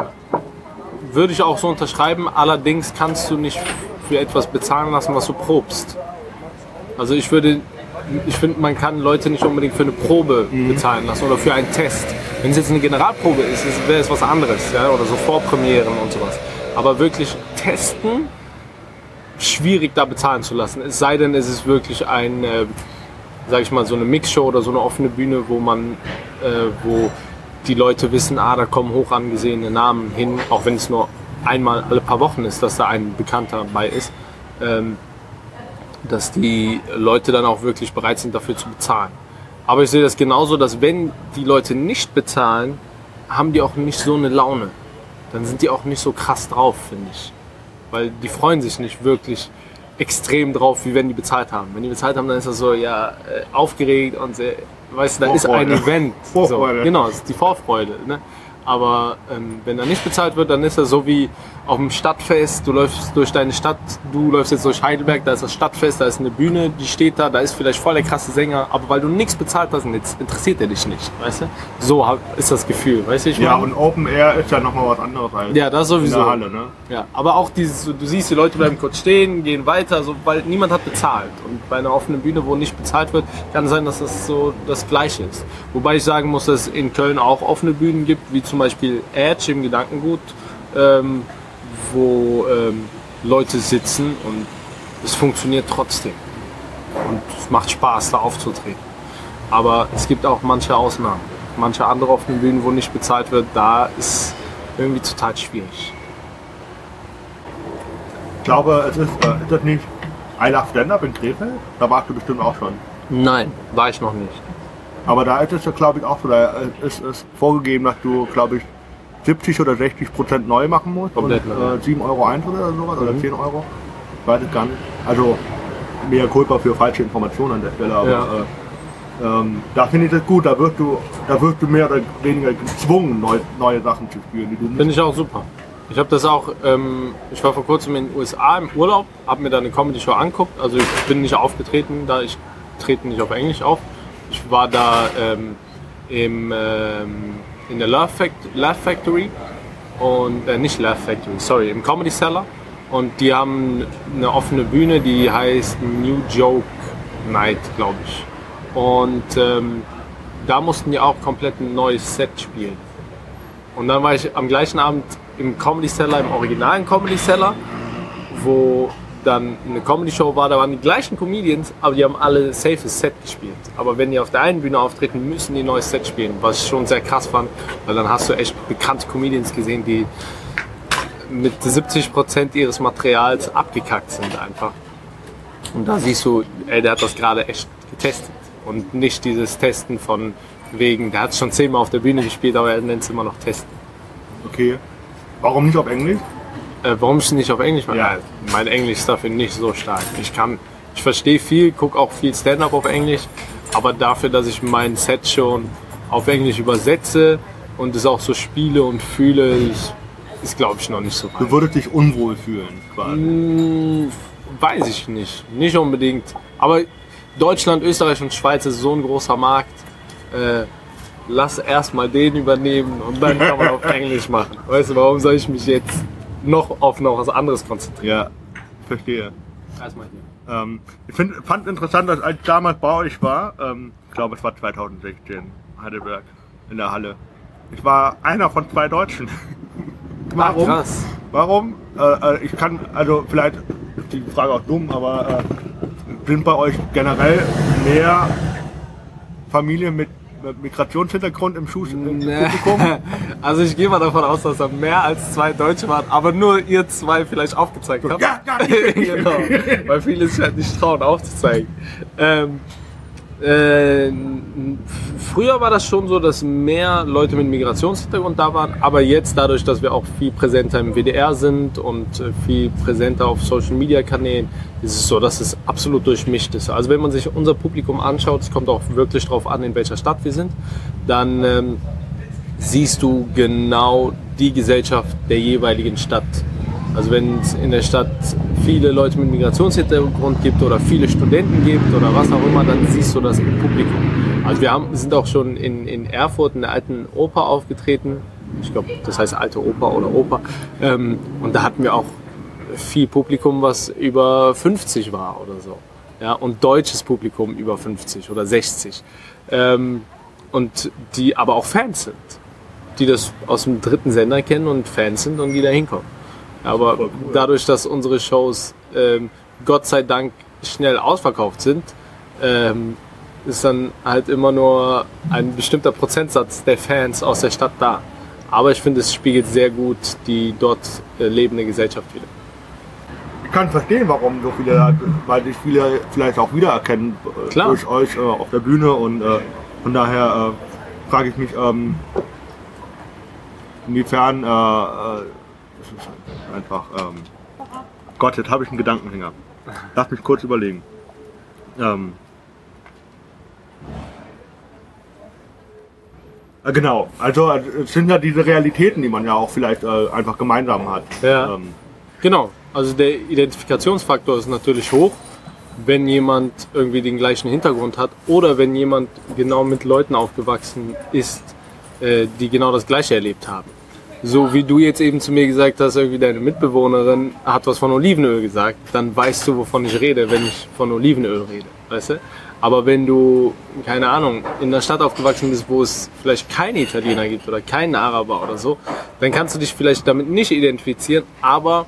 Würde ich auch so unterschreiben. Allerdings kannst du nicht für etwas bezahlen lassen, was du probst. Also ich würde, ich finde, man kann Leute nicht unbedingt für eine Probe bezahlen lassen oder für einen Test. Wenn es jetzt eine Generalprobe ist, ist- wäre es was anderes, ja, oder so Vorpremieren und sowas. Aber wirklich testen, schwierig da bezahlen zu lassen. Es sei denn, es ist wirklich ein, äh, sag ich mal, so eine Mixshow oder so eine offene Bühne, wo man, äh, wo die Leute wissen, ah, da kommen hoch angesehene Namen hin, auch wenn es nur einmal alle paar Wochen ist, dass da ein Bekannter dabei ist, ähm, dass die Leute dann auch wirklich bereit sind, dafür zu bezahlen. Aber ich sehe das genauso, dass wenn die Leute nicht bezahlen, haben die auch nicht so eine Laune. Dann sind die auch nicht so krass drauf, finde ich. Weil die freuen sich nicht wirklich extrem drauf, wie wenn die bezahlt haben. Wenn die bezahlt haben, dann ist das so, ja, äh, aufgeregt und sehr, weißt du, da ist ein. Event. Vorfreude. So, genau, es ist die Vorfreude. Ne? Aber ähm, wenn da nicht bezahlt wird, dann ist das so wie auf dem Stadtfest. Du läufst durch deine Stadt, du läufst jetzt durch Heidelberg, da ist das Stadtfest, da ist eine Bühne, die steht da, da ist vielleicht voll der krasse Sänger, aber weil du nichts bezahlt hast, jetzt interessiert er dich nicht, weißt du? So ist das Gefühl, weißt du? Ich Ja, meine? und Open Air ist ja nochmal was anderes als ja, das in sowieso. der Halle. Ne? Ja, aber auch dieses, du siehst, die Leute bleiben kurz stehen, gehen weiter, so, weil niemand hat bezahlt. Und bei einer offenen Bühne, wo nicht bezahlt wird, kann sein, dass das so das Gleiche ist. Wobei ich sagen muss, dass es in Köln auch offene Bühnen gibt, wie zum Beispiel Edge im Gedankengut, ähm, wo ähm, Leute sitzen und es funktioniert trotzdem. Und es macht Spaß, da aufzutreten. Aber es gibt auch manche Ausnahmen. manche andere offene Bühnen, wo nicht bezahlt wird, da ist irgendwie total schwierig. Ich glaube, es ist, äh, ist das nicht I Love Stand-Up in Krefeld? Da warst du bestimmt auch schon. Nein, war ich noch nicht. Aber da ist es ja, glaube ich, auch so. Da ist es vorgegeben, dass du, glaube ich, 70 oder 60 Prozent neu machen musst. Komplett und, neu. äh, 7 Euro Eintritt oder sowas. Oder Mhm. 10 Euro. Ich weiß es gar nicht. Also, mehr Culpa für falsche Informationen an der Stelle. Aber Ja. äh, ähm, da finde ich das gut. Da wirst du, da wirst du mehr oder weniger gezwungen, neu, neue Sachen zu spielen, Finde ich auch super. Ich habe das auch, ähm, ich war vor kurzem in den USA im Urlaub, habe mir da eine Comedy-Show angeguckt. Also ich bin nicht aufgetreten, da ich trete nicht auf Englisch auf. Ich war da ähm, im, ähm, in der Love, Fact Laugh Factory und äh, nicht Laugh Factory, sorry, im Comedy Cellar. Und die haben eine offene Bühne, die heißt New Joke Night, glaube ich. Und ähm, da mussten die auch komplett ein neues Set spielen. Und dann war ich am gleichen Abend im Comedy Cellar, im originalen Comedy Cellar, wo dann eine Comedy Show war, da waren die gleichen Comedians, aber die haben alle safes Set gespielt. Aber wenn die auf der einen Bühne auftreten, müssen die ein neues Set spielen, was ich schon sehr krass fand, weil dann hast du echt bekannte Comedians gesehen, die mit 70 Prozent ihres Materials abgekackt sind einfach. Und da siehst du, ey, der hat das gerade echt getestet. Und nicht dieses Testen von wegen, der hat es schon zehnmal auf der Bühne gespielt, aber er nennt es immer noch Testen. Okay. Warum nicht auf Englisch? Äh, warum ich nicht auf Englisch mache? Ja. Mein Englisch ist dafür nicht so stark. Ich kann, ich verstehe viel, gucke auch viel Stand-up auf Englisch, aber dafür, dass ich mein Set schon auf Englisch übersetze und es auch so spiele und fühle, ist, ist glaube ich noch nicht so Du weit. würdest dich unwohl fühlen, quasi. Hm, weiß ich nicht, nicht unbedingt. Aber Deutschland, Österreich und Schweiz ist so ein großer Markt. Äh, lass erstmal den übernehmen und dann kann man auf Englisch machen. Weißt du, warum soll ich mich jetzt noch auf noch was anderes konzentrieren? Ja, verstehe. Erstmal hier. Ähm, ich find, fand interessant, dass als ich damals bei euch war, ähm, ich glaube es war 2016, Heidelberg, in der Halle. Ich war einer von zwei Deutschen. Warum? Krass. Warum? Äh, äh, ich kann, also vielleicht ist die Frage auch dumm, aber äh, sind bei euch generell mehr Familien mit Migrationshintergrund im, Schuh im Publikum? Also ich gehe mal davon aus, dass da mehr als zwei Deutsche waren, aber nur ihr zwei vielleicht aufgezeigt habt. Ja, ja, genau. Weil viele sich halt nicht trauen aufzuzeigen. Ähm, äh, früher war das schon so, dass mehr Leute mit Migrationshintergrund da waren, aber jetzt dadurch, dass wir auch viel präsenter im WDR sind und äh, viel präsenter auf Social Media Kanälen, ist es so, dass es absolut durchmischt ist. Also wenn man sich unser Publikum anschaut, es kommt auch wirklich drauf an, in welcher Stadt wir sind, dann ähm, siehst du genau die Gesellschaft der jeweiligen Stadt. Also wenn es in der Stadt viele Leute mit Migrationshintergrund gibt oder viele Studenten gibt oder was auch immer, dann siehst du das im Publikum. Also wir haben, sind auch schon in, in Erfurt in der alten Oper aufgetreten. Ich glaube, das heißt alte Oper oder Oper. Ähm, und da hatten wir auch viel Publikum, was über 50 war oder so. Ja, und deutsches Publikum über 50 oder 60. Ähm, und die aber auch Fans sind. Die das aus dem dritten Sender kennen und Fans sind und die da hinkommen. Aber cool. dadurch, dass unsere Shows ähm, Gott sei Dank schnell ausverkauft sind, ähm, ist dann halt immer nur ein bestimmter Prozentsatz der Fans aus der Stadt da. Aber ich finde, es spiegelt sehr gut die dort äh, lebende Gesellschaft wieder. Ich kann verstehen, warum so viele, weil sich viele vielleicht auch wiedererkennen äh, Klar. durch euch äh, auf der Bühne und äh, von daher äh, frage ich mich, ähm, inwiefern äh, äh, es ist einfach, ähm, Gott, jetzt habe ich einen Gedankenhänger. Lass mich kurz überlegen. Ähm, äh, genau, also äh, es sind ja diese Realitäten, die man ja auch vielleicht äh, einfach gemeinsam hat. Ja. Ähm, Genau, also der Identifikationsfaktor ist natürlich hoch, wenn jemand irgendwie den gleichen Hintergrund hat oder wenn jemand genau mit Leuten aufgewachsen ist, äh, die genau das Gleiche erlebt haben. So wie du jetzt eben zu mir gesagt hast, irgendwie deine Mitbewohnerin hat was von Olivenöl gesagt, dann weißt du, wovon ich rede, wenn ich von Olivenöl rede, weißt du? Aber wenn du, keine Ahnung, in einer Stadt aufgewachsen bist, wo es vielleicht keine Italiener gibt oder keinen Araber oder so, dann kannst du dich vielleicht damit nicht identifizieren, aber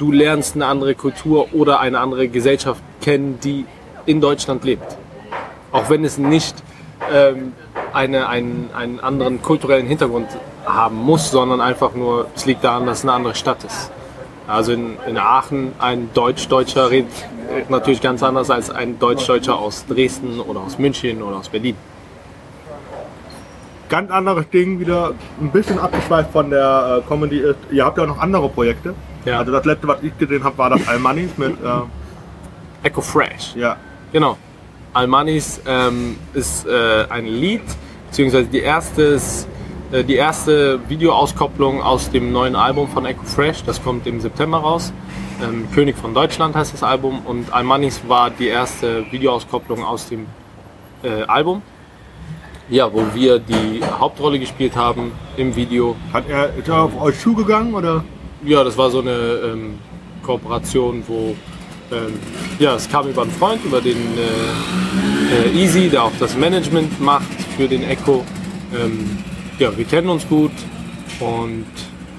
du lernst eine andere Kultur oder eine andere Gesellschaft kennen, die in Deutschland lebt. Auch wenn es nicht ähm, eine, einen, einen anderen kulturellen Hintergrund haben muss, sondern einfach nur, es liegt daran, dass es eine andere Stadt ist. Also in, in Aachen ein Deutsch-Deutscher redet natürlich ganz anders als ein Deutsch-Deutscher aus Dresden oder aus München oder aus Berlin. Ganz anderes Ding, wieder ein bisschen abgeschweift von der äh, Comedy ist, ihr habt ja auch noch andere Projekte. Ja. Also das letzte, was ich gesehen habe, war das Almanis mit, äh, Echo Fresh. ja, Genau. Almanis ähm, ist äh, ein Lied, beziehungsweise die erste, ist, die erste Videoauskopplung aus dem neuen Album von Echo Fresh. Das kommt im September raus. Ähm, König von Deutschland heißt das Album und Almanis war die erste Videoauskopplung aus dem äh, Album. Ja, wo wir die Hauptrolle gespielt haben im Video. hat er, ist er auf euch zugegangen oder? Ja, das war so eine ähm, Kooperation, wo ähm, ja, es kam über einen Freund, über den äh, äh, Easy, der auch das Management macht für den Echo. Ja, wir kennen uns gut und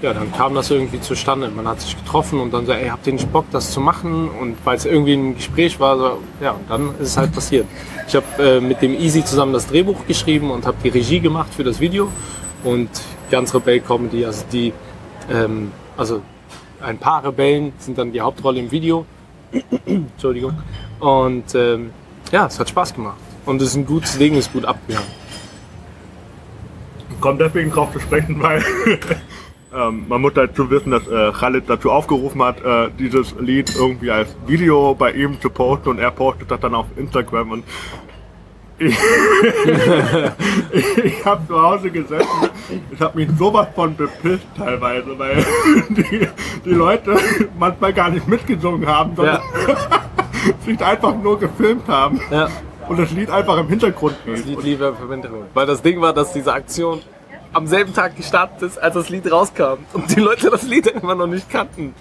ja, dann kam das irgendwie zustande. Man hat sich getroffen und dann so, ey, habt ihr nicht Bock, das zu machen? Und weil es irgendwie ein Gespräch war, so, ja, dann ist es halt passiert. Ich habe äh, mit dem Easy zusammen das Drehbuch geschrieben und habe die Regie gemacht für das Video und ganz Rebell Comedy, also die, ähm, also ein paar Rebellen sind dann die Hauptrolle im Video. Entschuldigung. Und ähm, ja, es hat Spaß gemacht. Und es ist ein gutes Ding, ist gut abgegangen. Kommt deswegen drauf zu sprechen, weil ähm, man muss dazu wissen, dass äh, Khalid dazu aufgerufen hat, äh, dieses Lied irgendwie als Video bei ihm zu posten und er postet das dann auf Instagram und ich, ich habe zu Hause gesessen, ich habe mich sowas von bepisst teilweise, weil die, die Leute manchmal gar nicht mitgesungen haben, sondern sich einfach nur gefilmt haben. Ja, und das Lied einfach im Hintergrund das. Lied lief im Hintergrund. Weil das Ding war, dass diese Aktion am selben Tag gestartet ist, als das Lied rauskam. Und die Leute das Lied immer noch nicht kannten.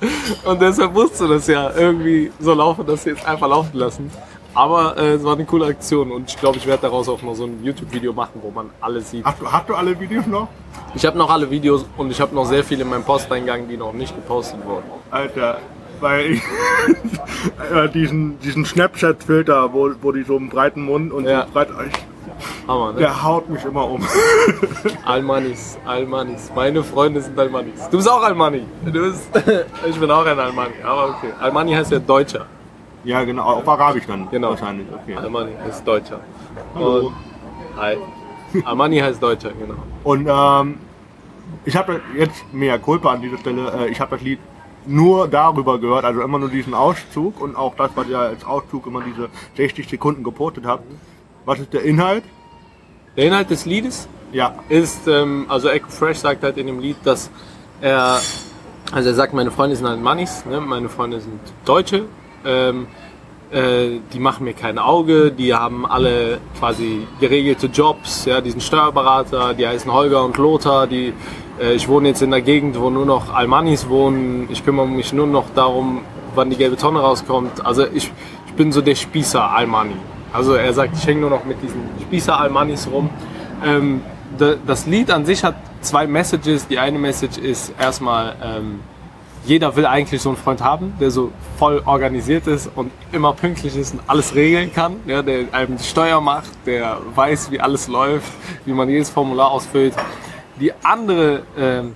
Und deshalb musste das ja irgendwie so laufen, dass sie jetzt einfach laufen lassen. Aber äh, es war eine coole Aktion und ich glaube, ich werde daraus auch noch so ein YouTube-Video machen, wo man alles sieht. Hast du, hast du alle Videos noch? Ich habe noch alle Videos und ich habe noch sehr viele in meinem Posteingang, die noch nicht gepostet wurden. Alter, weil ich diesen, diesen Snapchat-Filter, wo, wo die so einen breiten Mund und Ja. so breit, ich, Hammer, ne? der haut mich immer um. Almanis, Almanis. Meine Freunde sind Almanis. Du bist auch Almani. Du bist, ich bin auch ein Almani, aber okay. Almani heißt ja Deutscher. ja, genau, auf Arabisch dann Genau. wahrscheinlich. Okay. Almani heißt Deutscher. Hallo. Und, hi. Almani heißt Deutscher, genau. Und ähm, ich habe jetzt mehr Culpa an dieser Stelle. Äh, ich habe das Lied nur darüber gehört, also immer nur diesen Auszug und auch das, was ihr als Auszug immer diese 60 Sekunden gepostet habt. Was ist der Inhalt? Der Inhalt des Liedes Ja, ist, ähm, also Echo Fresh sagt halt in dem Lied, dass er, also er sagt, meine Freunde sind halt Mannis, ne? meine Freunde sind Deutsche, ähm, äh, die machen mir kein Auge, die haben alle quasi geregelte Jobs, ja, die sind Steuerberater, die heißen Holger und Lothar, die, ich wohne jetzt in der Gegend, wo nur noch Almanis wohnen, ich kümmere mich nur noch darum, wann die gelbe Tonne rauskommt, also ich, ich bin so der Spießer Almani. Also er sagt, ich hänge nur noch mit diesen Spießer Almanis rum. Ähm, da- das Lied an sich hat zwei Messages. Die eine Message ist erstmal, ähm, jeder will eigentlich so einen Freund haben, der so voll organisiert ist und immer pünktlich ist und alles regeln kann, ja, der einem die Steuer macht, der weiß, wie alles läuft, wie man jedes Formular ausfüllt. Die andere ähm,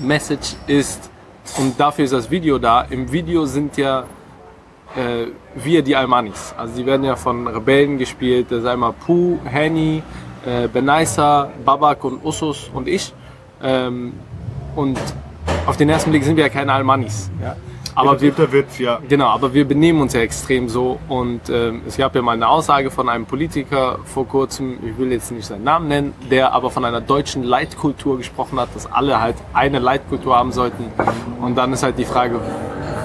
Message ist, und dafür ist das Video da, im Video sind ja äh, wir die Almanis. Also die werden ja von Rebellen gespielt. Das ist einmal Puh, Henny, äh, Benaisa, Babak und Usus und ich. Ähm, und auf den ersten Blick sind wir ja keine Almanis. Ja? Aber wir, Witz, ja. Genau, aber wir benehmen uns ja extrem so und ähm, es gab ja mal eine Aussage von einem Politiker vor kurzem, ich will jetzt nicht seinen Namen nennen, der aber von einer deutschen Leitkultur gesprochen hat, dass alle halt eine Leitkultur haben sollten und dann ist halt die Frage,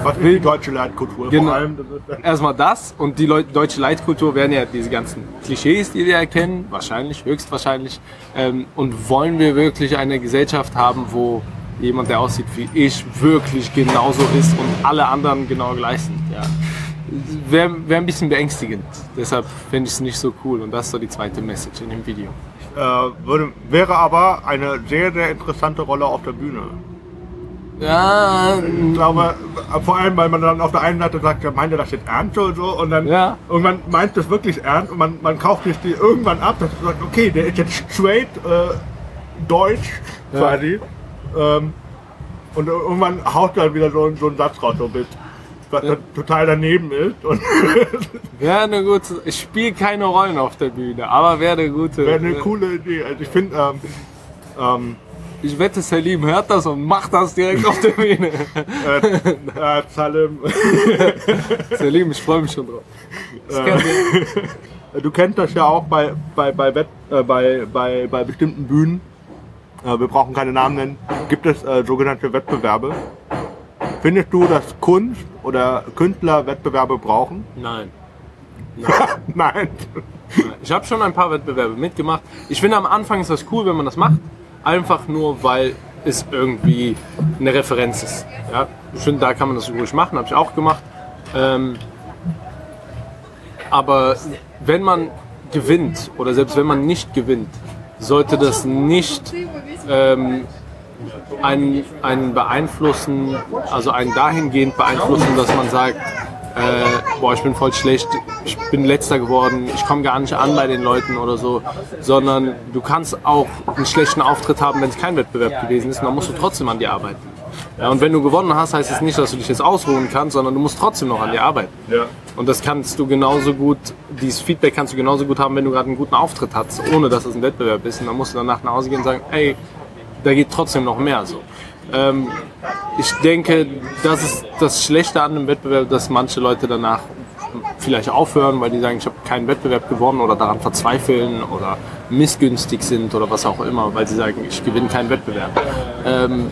Was ist die deutsche Leitkultur? Genau. Vor allem, erstmal das und die Leu deutsche Leitkultur werden ja diese ganzen Klischees, die wir erkennen, wahrscheinlich, höchstwahrscheinlich. Ähm, und wollen wir wirklich eine Gesellschaft haben, wo jemand, der aussieht wie ich, wirklich genauso ist und alle anderen genau gleich sind? Ja. Wäre wär ein bisschen beängstigend. Deshalb finde ich es nicht so cool. Und das ist so die zweite Message in dem Video. äh, würde, wäre aber eine sehr, sehr interessante Rolle auf der Bühne. Ja, Ich glaube, vor allem, weil man dann auf der einen Seite sagt, ja, meint er das jetzt ernst oder so? Und dann Ja. irgendwann meint das wirklich ernst und man, man kauft sich die irgendwann ab, dass man sagt, okay, der ist jetzt straight äh, deutsch Ja. quasi. Ähm, und irgendwann haut dann wieder so, so ein Satz raus, so ein bisschen, was dann total daneben ist. Wäre eine gute. Ich spiele keine Rollen auf der Bühne, aber wäre eine gute. wäre eine coole Idee. Also ich finde, ähm, ähm, Ich wette, Salim hört das und macht das direkt auf der Bühne. äh, äh, Salim, Salim, ich freue mich schon drauf. Ich- Du kennst das ja auch bei, bei, bei, Wett, äh, bei, bei, bei bestimmten Bühnen. Äh, wir brauchen keine Namen nennen. Gibt es äh, sogenannte Wettbewerbe. Findest du, dass Kunst oder Künstler Wettbewerbe brauchen? Nein. Nein. Ich habe schon ein paar Wettbewerbe mitgemacht. Ich finde am Anfang ist das cool, wenn man das macht. Einfach nur, weil es irgendwie eine Referenz ist. Ja? Ich finde, da kann man das ruhig machen, habe ich auch gemacht. Ähm, aber wenn man gewinnt oder selbst wenn man nicht gewinnt, sollte das nicht ähm, einen, einen beeinflussen, also einen dahingehend beeinflussen, dass man sagt, äh, boah, ich bin voll schlecht, ich bin letzter geworden, ich komme gar nicht an bei den Leuten oder so, sondern du kannst auch einen schlechten Auftritt haben, wenn es kein Wettbewerb gewesen ist, und dann musst du trotzdem an dir arbeiten. Ja, und wenn du gewonnen hast, heißt es nicht, dass du dich jetzt ausruhen kannst, sondern du musst trotzdem noch an dir arbeiten. Ja. Und das kannst du genauso gut, dieses Feedback kannst du genauso gut haben, wenn du gerade einen guten Auftritt hast, ohne dass es ein Wettbewerb ist. Und dann musst du danach nach Hause gehen und sagen, ey, da geht trotzdem noch mehr so. Ähm, ich denke, das ist das Schlechte an dem Wettbewerb, dass manche Leute danach vielleicht aufhören, weil die sagen, ich habe keinen Wettbewerb gewonnen oder daran verzweifeln oder missgünstig sind oder was auch immer, weil sie sagen, ich gewinne keinen Wettbewerb. Ähm,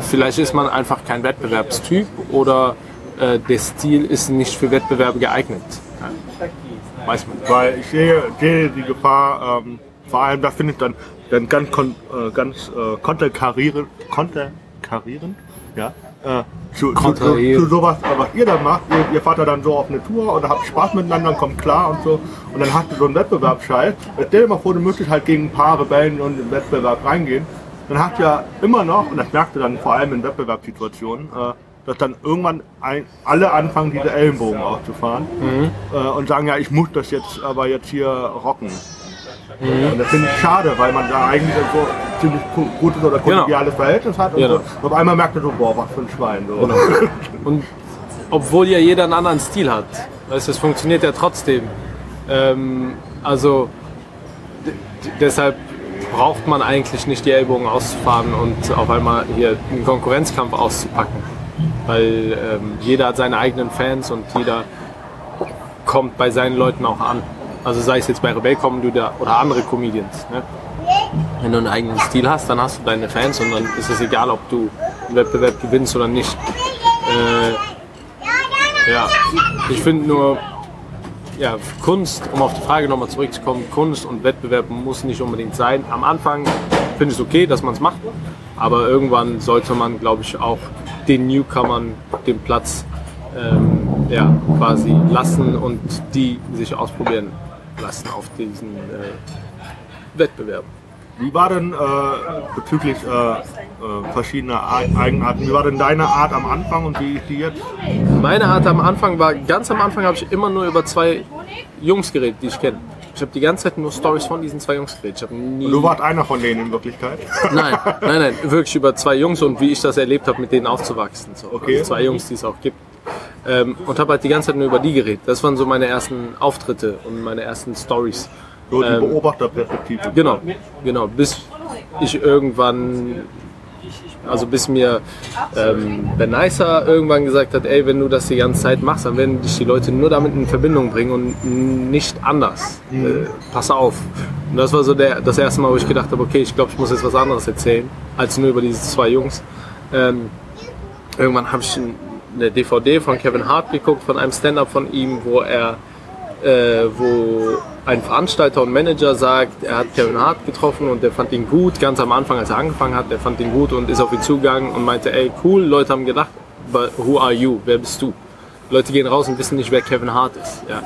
vielleicht ist man einfach kein Wettbewerbstyp oder äh, der Stil ist nicht für Wettbewerbe geeignet. Ja. Weiß man. Weil ich sehe, sehe die Gefahr, ähm, vor allem da finde ich dann, dann ganz, kon, äh, ganz äh, konterkarierend, konterkarierend, ja, äh, zu, zu, zu, zu sowas, was ihr dann macht. Ihr, ihr fahrt ja dann so auf eine Tour und habt Spaß miteinander und kommt klar und so. Und dann hast du so einen Wettbewerbsscheiß. Stell dir mal vor, du müsstest halt gegen ein paar Rebellen und den Wettbewerb reingehen. Dann hast du ja immer noch, und das merkst du dann vor allem in Wettbewerbssituationen, äh, dass dann irgendwann ein, alle anfangen, diese Ellenbogen auszufahren äh, und sagen, ja, ich muss das jetzt aber jetzt hier rocken. Und das finde ich schade, weil man da eigentlich so ein ziemlich gu- gutes oder kollegiales Verhältnis hat. Und, Genau. so. und auf einmal merkt er so, boah, was für ein Schwein. So. Und obwohl ja jeder einen anderen Stil hat. Weißt, du, es funktioniert ja trotzdem. Ähm, also deshalb braucht man eigentlich nicht die Ellbogen auszufahren und auf einmal hier einen Konkurrenzkampf auszupacken. Weil ähm, jeder hat seine eigenen Fans und jeder kommt bei seinen Leuten auch an. Also sei es jetzt bei Rebell Comedy oder, oder andere Comedians. Ne? Wenn du einen eigenen Stil hast, dann hast du deine Fans und dann ist es egal, ob du einen Wettbewerb gewinnst oder nicht. Äh, ja, ich finde nur, ja, Kunst, um auf die Frage nochmal zurückzukommen, Kunst und Wettbewerb muss nicht unbedingt sein. Am Anfang finde ich es okay, dass man es macht, aber irgendwann sollte man, glaube ich, auch den Newcomern den Platz ähm, ja, quasi lassen und die sich ausprobieren lassen auf diesen äh, Wettbewerb. Wie war denn äh, bezüglich äh, äh, verschiedener Ar- Eigenarten, wie war denn deine Art am Anfang und wie ist die jetzt? Meine Art am Anfang war, ganz am Anfang habe ich immer nur über zwei Jungs geredet, die ich kenne. Ich habe die ganze Zeit nur Stories von diesen zwei Jungs geredet. Ich habe nie. Du warst einer von denen in Wirklichkeit. Nein, nein, nein, wirklich über zwei Jungs und wie ich das erlebt habe, mit denen aufzuwachsen. So. Okay. Also zwei Jungs, die es auch gibt. Ähm, und habe halt die ganze Zeit nur über die geredet. Das waren so meine ersten Auftritte und meine ersten Stories. So die Ähm, Beobachterperspektive. Genau, genau. Bis ich irgendwann, also bis mir ähm, Ben Nicer irgendwann gesagt hat, ey, wenn du das die ganze Zeit machst, dann werden dich die Leute nur damit in Verbindung bringen und nicht anders. Äh, pass auf. Und das war so der, das erste Mal, wo ich gedacht habe, okay, ich glaube, ich muss jetzt was anderes erzählen, als nur über diese zwei Jungs. Ähm, irgendwann habe ich ein- eine DVD von Kevin Hart geguckt, von einem Stand-up von ihm, wo er äh, wo ein Veranstalter und Manager sagt, er hat Kevin Hart getroffen und der fand ihn gut, ganz am Anfang, als er angefangen hat, der fand ihn gut und ist auf ihn zugegangen und meinte, ey, cool, Leute haben gedacht, but who are you? Wer bist du? Leute gehen raus und wissen nicht, wer Kevin Hart ist. Ja.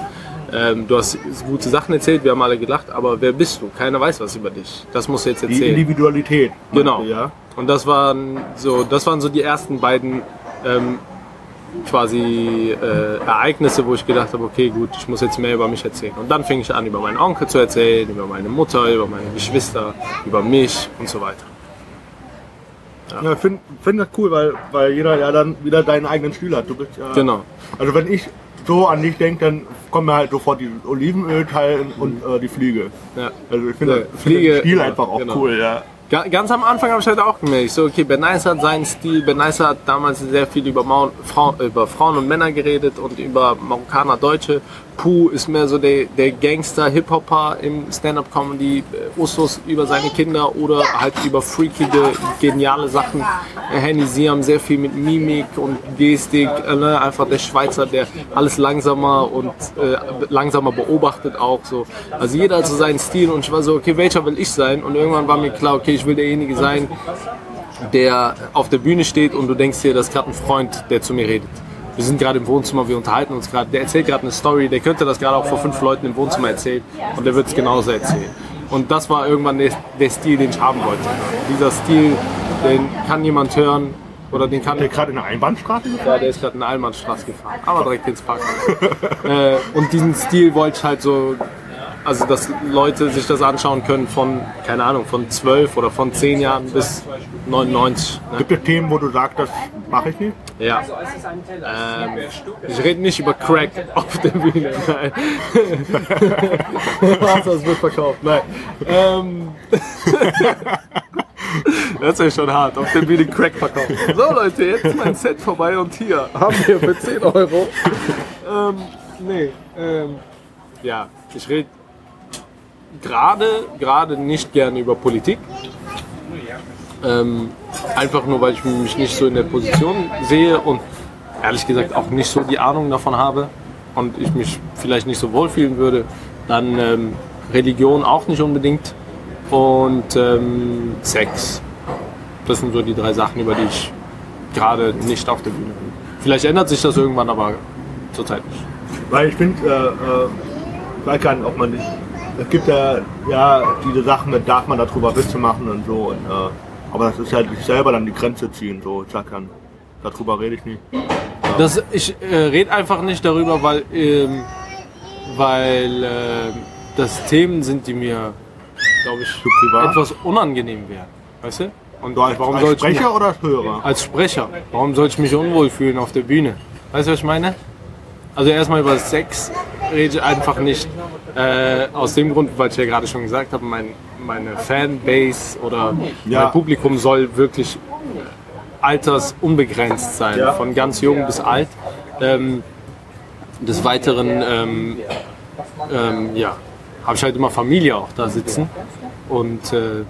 Ähm, du hast gute Sachen erzählt, wir haben alle gelacht, aber wer bist du? Keiner weiß was über dich. Das musst du jetzt Die erzählen. Individualität. Genau, du, Ja? Und das waren so, das waren so die ersten beiden ähm, quasi äh, Ereignisse, wo ich gedacht habe, okay, gut, ich muss jetzt mehr über mich erzählen. Und dann fing ich an, über meinen Onkel zu erzählen, über meine Mutter, über meine Geschwister, über mich und so weiter. Ja, ich finde find das cool, weil, weil jeder ja dann wieder deinen eigenen Stil hat. Du bist ja, Genau. Also wenn ich so an dich denke, dann kommen mir halt sofort die Olivenölteil und äh, die Fliege. Ja. Also ich finde Ja, find Fliege, den Stil ja, einfach auch genau. cool, ja. Ga- Ganz am Anfang habe ich halt auch gemerkt, so okay, Ben Nice hat seinen Stil, Ben Nice hat damals sehr viel über, Mau Frau, über Frauen und Männer geredet und über Marokkaner, Deutsche. Pooh ist mehr so der, der Gangster, Hip-Hopper im Stand-Up-Comedy, äh, Usos über seine Kinder oder halt über freakige, geniale Sachen. Äh, Henny Siam sehr viel mit Mimik und Gestik, äh, ne? einfach der Schweizer, der alles langsamer und äh, langsamer beobachtet auch so. Also jeder hat so seinen Stil und ich war so, okay, welcher will ich sein? Und irgendwann war mir klar, okay, ich will derjenige sein, der auf der Bühne steht und du denkst dir, das ist gerade ein Freund, der zu mir redet. Wir sind gerade im Wohnzimmer, wir unterhalten uns gerade. Der erzählt gerade eine Story, der könnte das gerade auch vor fünf Leuten im Wohnzimmer erzählen und der wird es genauso erzählen. Und das war irgendwann der, der Stil, den ich haben wollte. Dieser Stil, den kann jemand hören oder den kann Der gerade in der Einbahnstraße gefahren? ja, der ist gerade in der Allmannstraße gefahren, aber direkt ins Park. äh, und diesen Stil wollte ich halt so, also dass Leute sich das anschauen können von, keine Ahnung, von 12 oder von 10 Jahren bis 99. Ne? Gibt es Themen, wo du sagst, das mache ich nicht? Ja. Ähm, ich rede nicht über Crack auf der Bühne. Nein. Was, das wird verkauft. Nein. Ähm, das ist ja schon hart. Auf der Bühne Crack verkauft. So Leute, jetzt ist mein Set vorbei und hier haben wir für 10 Euro. Ähm, nee. Ähm, ja, ich rede gerade gerade nicht gerne über Politik. Ähm, einfach nur, weil ich mich nicht so in der Position sehe und ehrlich gesagt auch nicht so die Ahnung davon habe und ich mich vielleicht nicht so wohlfühlen würde. Dann ähm, Religion auch nicht unbedingt und ähm, Sex. Das sind so die drei Sachen, über die ich gerade nicht auf der Bühne bin. Vielleicht ändert sich das irgendwann, aber zurzeit nicht. Weil ich finde, äh, äh, ich weiß ob man nicht. Es gibt ja, ja diese Sachen, da darf man darüber Witze machen und so. Und, äh, aber das ist halt sich selber dann die Grenze ziehen. So, ich dann, darüber rede ich nicht. Das, ich äh, rede einfach nicht darüber, weil, ähm, weil äh, das Themen sind, die mir, glaube ich, etwas unangenehm wären. Weißt du? Und als, warum als soll ich mich, Sprecher oder als Hörer? als Sprecher, warum soll ich mich unwohl fühlen auf der Bühne? Weißt du, was ich meine? Also erstmal über Sex rede ich einfach nicht. Äh, aus dem Grund, weil ich ja gerade schon gesagt habe, mein, meine Fanbase oder Ja. mein Publikum soll wirklich altersunbegrenzt sein, Ja. von ganz jung bis alt. Ähm, des Weiteren, ähm, ähm, ja, habe ich halt immer Familie auch da sitzen und äh,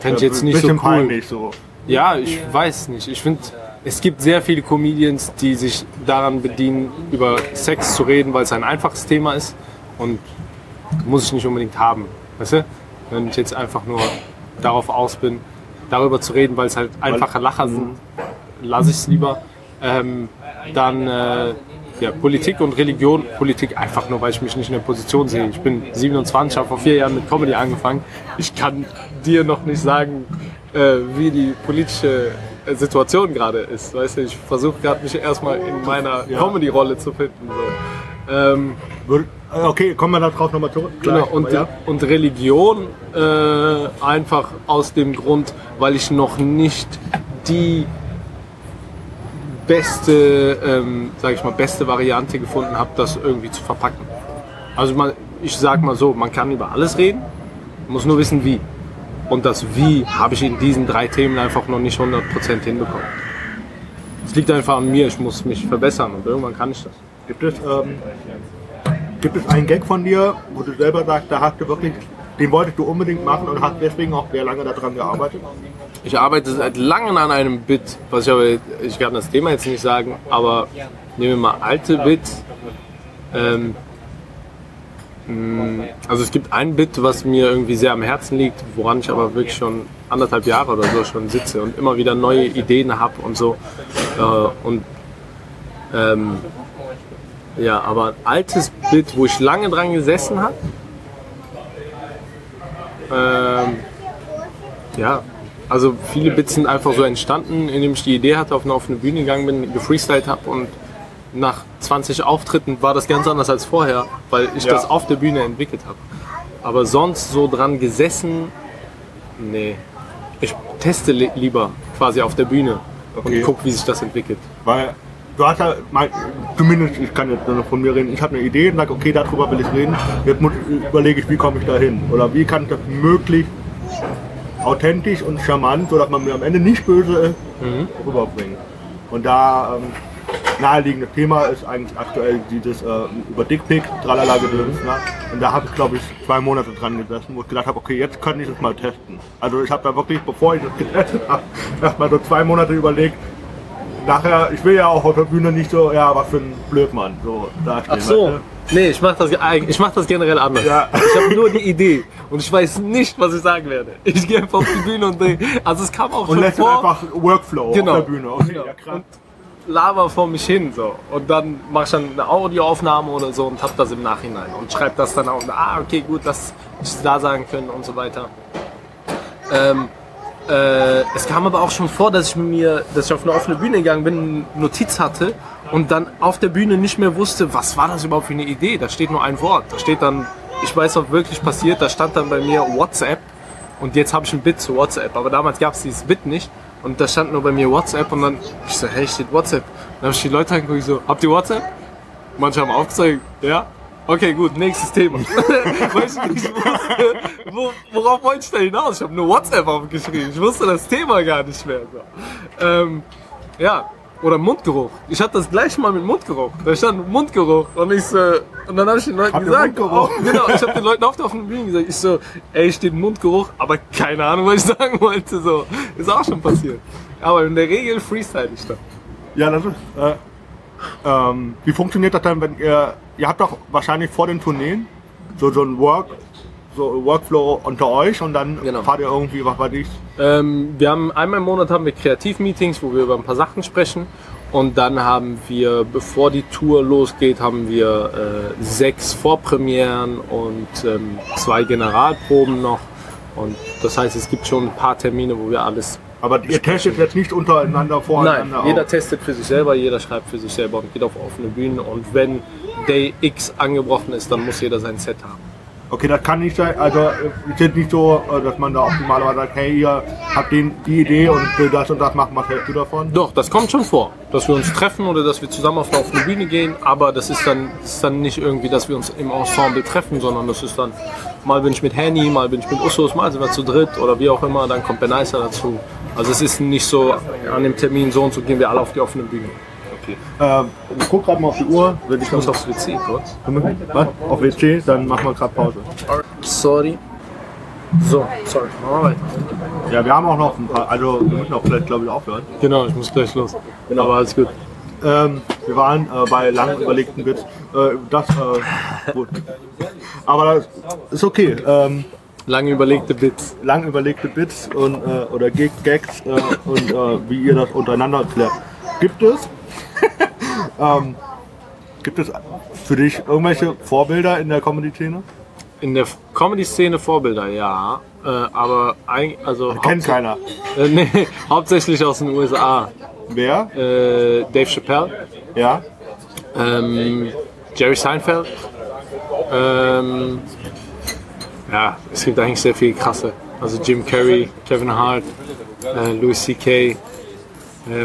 fände ich jetzt nicht so cool. peinlich so. Ja, ich weiß nicht. Ich finde, es gibt sehr viele Comedians, die sich daran bedienen, über Sex zu reden, weil es ein einfaches Thema ist und muss ich nicht unbedingt haben. Weißt du? Wenn ich jetzt einfach nur darauf aus bin, darüber zu reden, weil es halt einfache Lacher sind, lasse ich es lieber. Ähm, dann äh, ja, Politik und Religion. Politik einfach nur, weil ich mich nicht in der Position sehe. Ich bin 27, habe vor vier Jahren mit Comedy angefangen. Ich kann dir noch nicht sagen, äh, wie die politische äh, Situation gerade ist. Weißt du, ich versuche gerade mich erstmal in meiner Comedy-Rolle zu finden. So. Ähm, äh, Okay, kommen wir da drauf nochmal zurück. Genau, und, ja. und Religion äh, einfach aus dem Grund, weil ich noch nicht die beste, ähm, sag ich mal, beste Variante gefunden habe, das irgendwie zu verpacken. Also man, ich sag mal so, man kann über alles reden, muss nur wissen wie. Und das Wie habe ich in diesen drei Themen einfach noch nicht 100% hinbekommen. Es liegt einfach an mir, ich muss mich verbessern und irgendwann kann ich das. Gibt es, ähm, gibt es einen Gag von dir, wo du selber sagst, da hast du wirklich, den wolltest du unbedingt machen und hast deswegen auch sehr lange daran gearbeitet? Ich arbeite seit langem an einem Bit, was ich aber, ich kann das Thema jetzt nicht sagen, aber nehmen wir mal alte Bits. Ähm, mh, also es gibt ein Bit, was mir irgendwie sehr am Herzen liegt, woran ich aber wirklich schon anderthalb Jahre oder so schon sitze und immer wieder neue Ideen habe und so. Äh, und ähm, ja, aber ein altes Bit, wo ich lange dran gesessen habe. Ähm, ja, Also viele Bits sind einfach so entstanden, indem ich die Idee hatte, auf eine offene Bühne gegangen bin, gefreestylt habe und nach 20 Auftritten war das ganz anders als vorher, weil ich Ja. das auf der Bühne entwickelt habe. Aber sonst so dran gesessen, nee. Ich teste li lieber quasi auf der Bühne Okay. und gucke, wie sich das entwickelt. Weil du hast ja, mein, zumindest, ich kann jetzt nur noch von mir reden, ich habe eine Idee und sage, okay, darüber will ich reden. Jetzt muss, überlege ich, wie komme ich da hin? Oder wie kann ich das möglichst authentisch und charmant, sodass man mir am Ende nicht böse ist, rüberbringen. Und da ähm, naheliegendes Thema ist eigentlich aktuell dieses äh, über Dickpick, tralala gedöns. Ne? Und da habe ich, glaube ich, zwei Monate dran gesessen, wo ich gedacht habe, okay, jetzt kann ich es mal testen. Also ich habe da wirklich, bevor ich das getestet habe, erstmal so zwei Monate überlegt, nachher, ich will ja auch auf der Bühne nicht so, ja, was für ein Blödmann, so dastehen. Ach so. weißt Nee, ich mach das, ich mach das generell anders. Ja. Ich habe nur die Idee und ich weiß nicht, was ich sagen werde. Ich gehe einfach auf die Bühne und dreh. Also es kam auch? Und schon vor, einfach Workflow Genau. auf der Bühne. Okay, Genau. ja, krass. und laber vor mich hin so. Und dann mache ich dann eine Audioaufnahme oder so und hab das im Nachhinein und schreibe das dann auch. Ah, okay, gut, das hätte ich da sagen können und so weiter. Ähm, äh, es kam aber auch schon vor, dass ich mir, dass ich auf eine offene Bühne gegangen bin, eine Notiz hatte und dann auf der Bühne nicht mehr wusste, was war das überhaupt für eine Idee. Da steht nur ein Wort. Da steht dann, ich weiß, was wirklich passiert, da stand dann bei mir WhatsApp und jetzt habe ich ein Bit zu WhatsApp. Aber damals gab es dieses Bit nicht und da stand nur bei mir WhatsApp und dann, ich so, hey, steht WhatsApp. Dann habe ich die Leute angeguckt, so, habt ihr WhatsApp? Manche haben aufgezeigt, ja. Okay, gut, nächstes Thema. Weil ich nicht wusste, wo, worauf wollte ich da hinaus? Ich habe nur WhatsApp aufgeschrieben. Ich wusste das Thema gar nicht mehr. So. Ähm, ja, oder Mundgeruch. Ich hatte das gleiche mal mit Mundgeruch. Da stand Mundgeruch und ich so, und dann habe ich den Leuten ihr gesagt, Mundgeruch? oh, genau, ich habe den Leuten auf der offenen Bühne gesagt, ich so, ey, steht Mundgeruch, aber keine Ahnung, was ich sagen wollte. So, ist auch schon passiert. Aber in der Regel freestyle ich dann. Ja, das ist. Äh, ähm, wie funktioniert das dann, wenn ihr. Ihr habt doch wahrscheinlich vor den Tourneen so, so ein Work, so Workflow unter euch und dann Genau. fahrt ihr irgendwie, was weiß ich. Ähm, wir haben einmal im Monat haben wir Kreativmeetings, wo wir über ein paar Sachen sprechen. Und dann haben wir, bevor die Tour losgeht, haben wir äh, sechs Vorpremieren und ähm, zwei Generalproben noch. Und das heißt, es gibt schon ein paar Termine, wo wir alles. Aber ihr testet jetzt nicht untereinander, Nein, voreinander. jeder auf. testet für sich selber, jeder schreibt für sich selber und geht auf offene Bühnen. Und wenn Day X angebrochen ist, dann muss jeder sein Set haben. Okay, das kann nicht sein. Also, es ist nicht so, äh, dass man da optimalerweise sagt, hey, ihr habt den, die Idee und will das und das machen, was hältst du davon? Doch, das kommt schon vor, dass wir uns treffen oder dass wir zusammen auf eine offene Bühne gehen, aber das ist dann, das ist dann nicht irgendwie, dass wir uns im Ensemble treffen, sondern das ist dann, mal bin ich mit Henny, mal bin ich mit Usus, mal sind wir zu dritt oder wie auch immer, dann kommt Benicer dazu. Also es ist nicht so, an dem Termin so und so gehen wir alle auf die offene Bühne. Okay. Ähm, ich guck gerade mal auf die Uhr. Wenn ich Ich muss aufs WC kurz. was? Auf WC, dann machen wir gerade Pause. Sorry. So, sorry, machen wir weiter. Ja, wir haben auch noch ein paar, also wir müssen auch vielleicht, glaube ich, aufhören. Genau, ich muss gleich los. Genau, aber alles gut. Ähm, wir waren äh, bei lang überlegten Bits. Äh, das, äh, gut. Aber das ist okay. Ähm, Lange überlegte Bits. lang überlegte Bits und, äh, oder Gags äh, und äh, wie ihr das untereinander klärt. Gibt es, ähm, gibt es für dich irgendwelche Vorbilder in der Comedy-Szene? In der Comedy-Szene Vorbilder, ja. Äh, aber eigentlich, also. Kennt keiner. Äh, nee, hauptsächlich aus den USA. Wer? Äh, Dave Chappelle, Ja? ähm, Jerry Seinfeld. Ähm, ja, es gibt eigentlich sehr viel krasse. Also Jim Carrey, Kevin Hart, äh, Louis C.K., äh,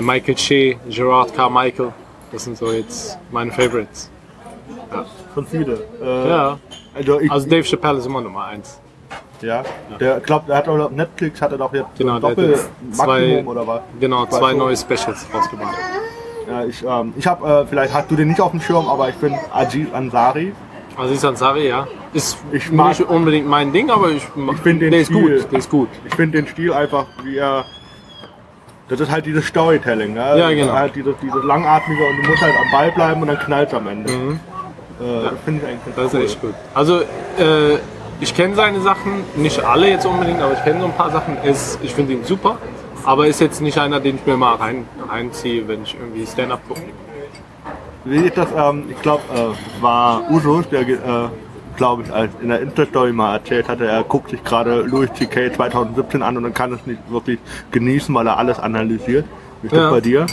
Michael Shea, Gerard Carmichael. Das sind so jetzt meine Favorites. Schon viele. Äh, Ja, Also ich, also Dave Chappelle ist immer Nummer eins. ja. Der glaubt, er hat auch Netflix hat er doch jetzt Genau, so Doppel-Maximum zwei- oder was? Genau, Zwei zwei neue Specials rausgebracht. Ja, ich, ähm, ich habe, äh, vielleicht hast du den nicht auf dem Schirm, aber ich bin Ajit Ansari. Aziz Ansari, ja. Ist Ich mag- nicht unbedingt mein Ding, aber ich, Ich finde den der ist Stil- gut. Der ist gut. Ich finde den Stil einfach, wie er. Das ist halt dieses Storytelling, ne? Ja, genau. Das ist Halt dieses, dieses Langatmige und du musst halt am Ball bleiben und dann knallt am Ende. Mhm. Äh, Das finde ich eigentlich Das ist cool. echt gut. Also, äh, ich kenne seine Sachen, nicht alle jetzt unbedingt, aber ich kenne so ein paar Sachen. Ist, ich finde ihn super, aber ist jetzt nicht einer, den ich mir mal rein, reinziehe, wenn ich irgendwie Stand-up gucke. Wie ist das? Ähm, ich glaube, äh, es war Usus, der äh, glaube ich, als in der Insta-Story mal erzählt hatte, er guckt sich gerade Louis C.K. 2017 an und dann kann es nicht wirklich genießen, weil er alles analysiert. Wie ist das Ja. bei dir?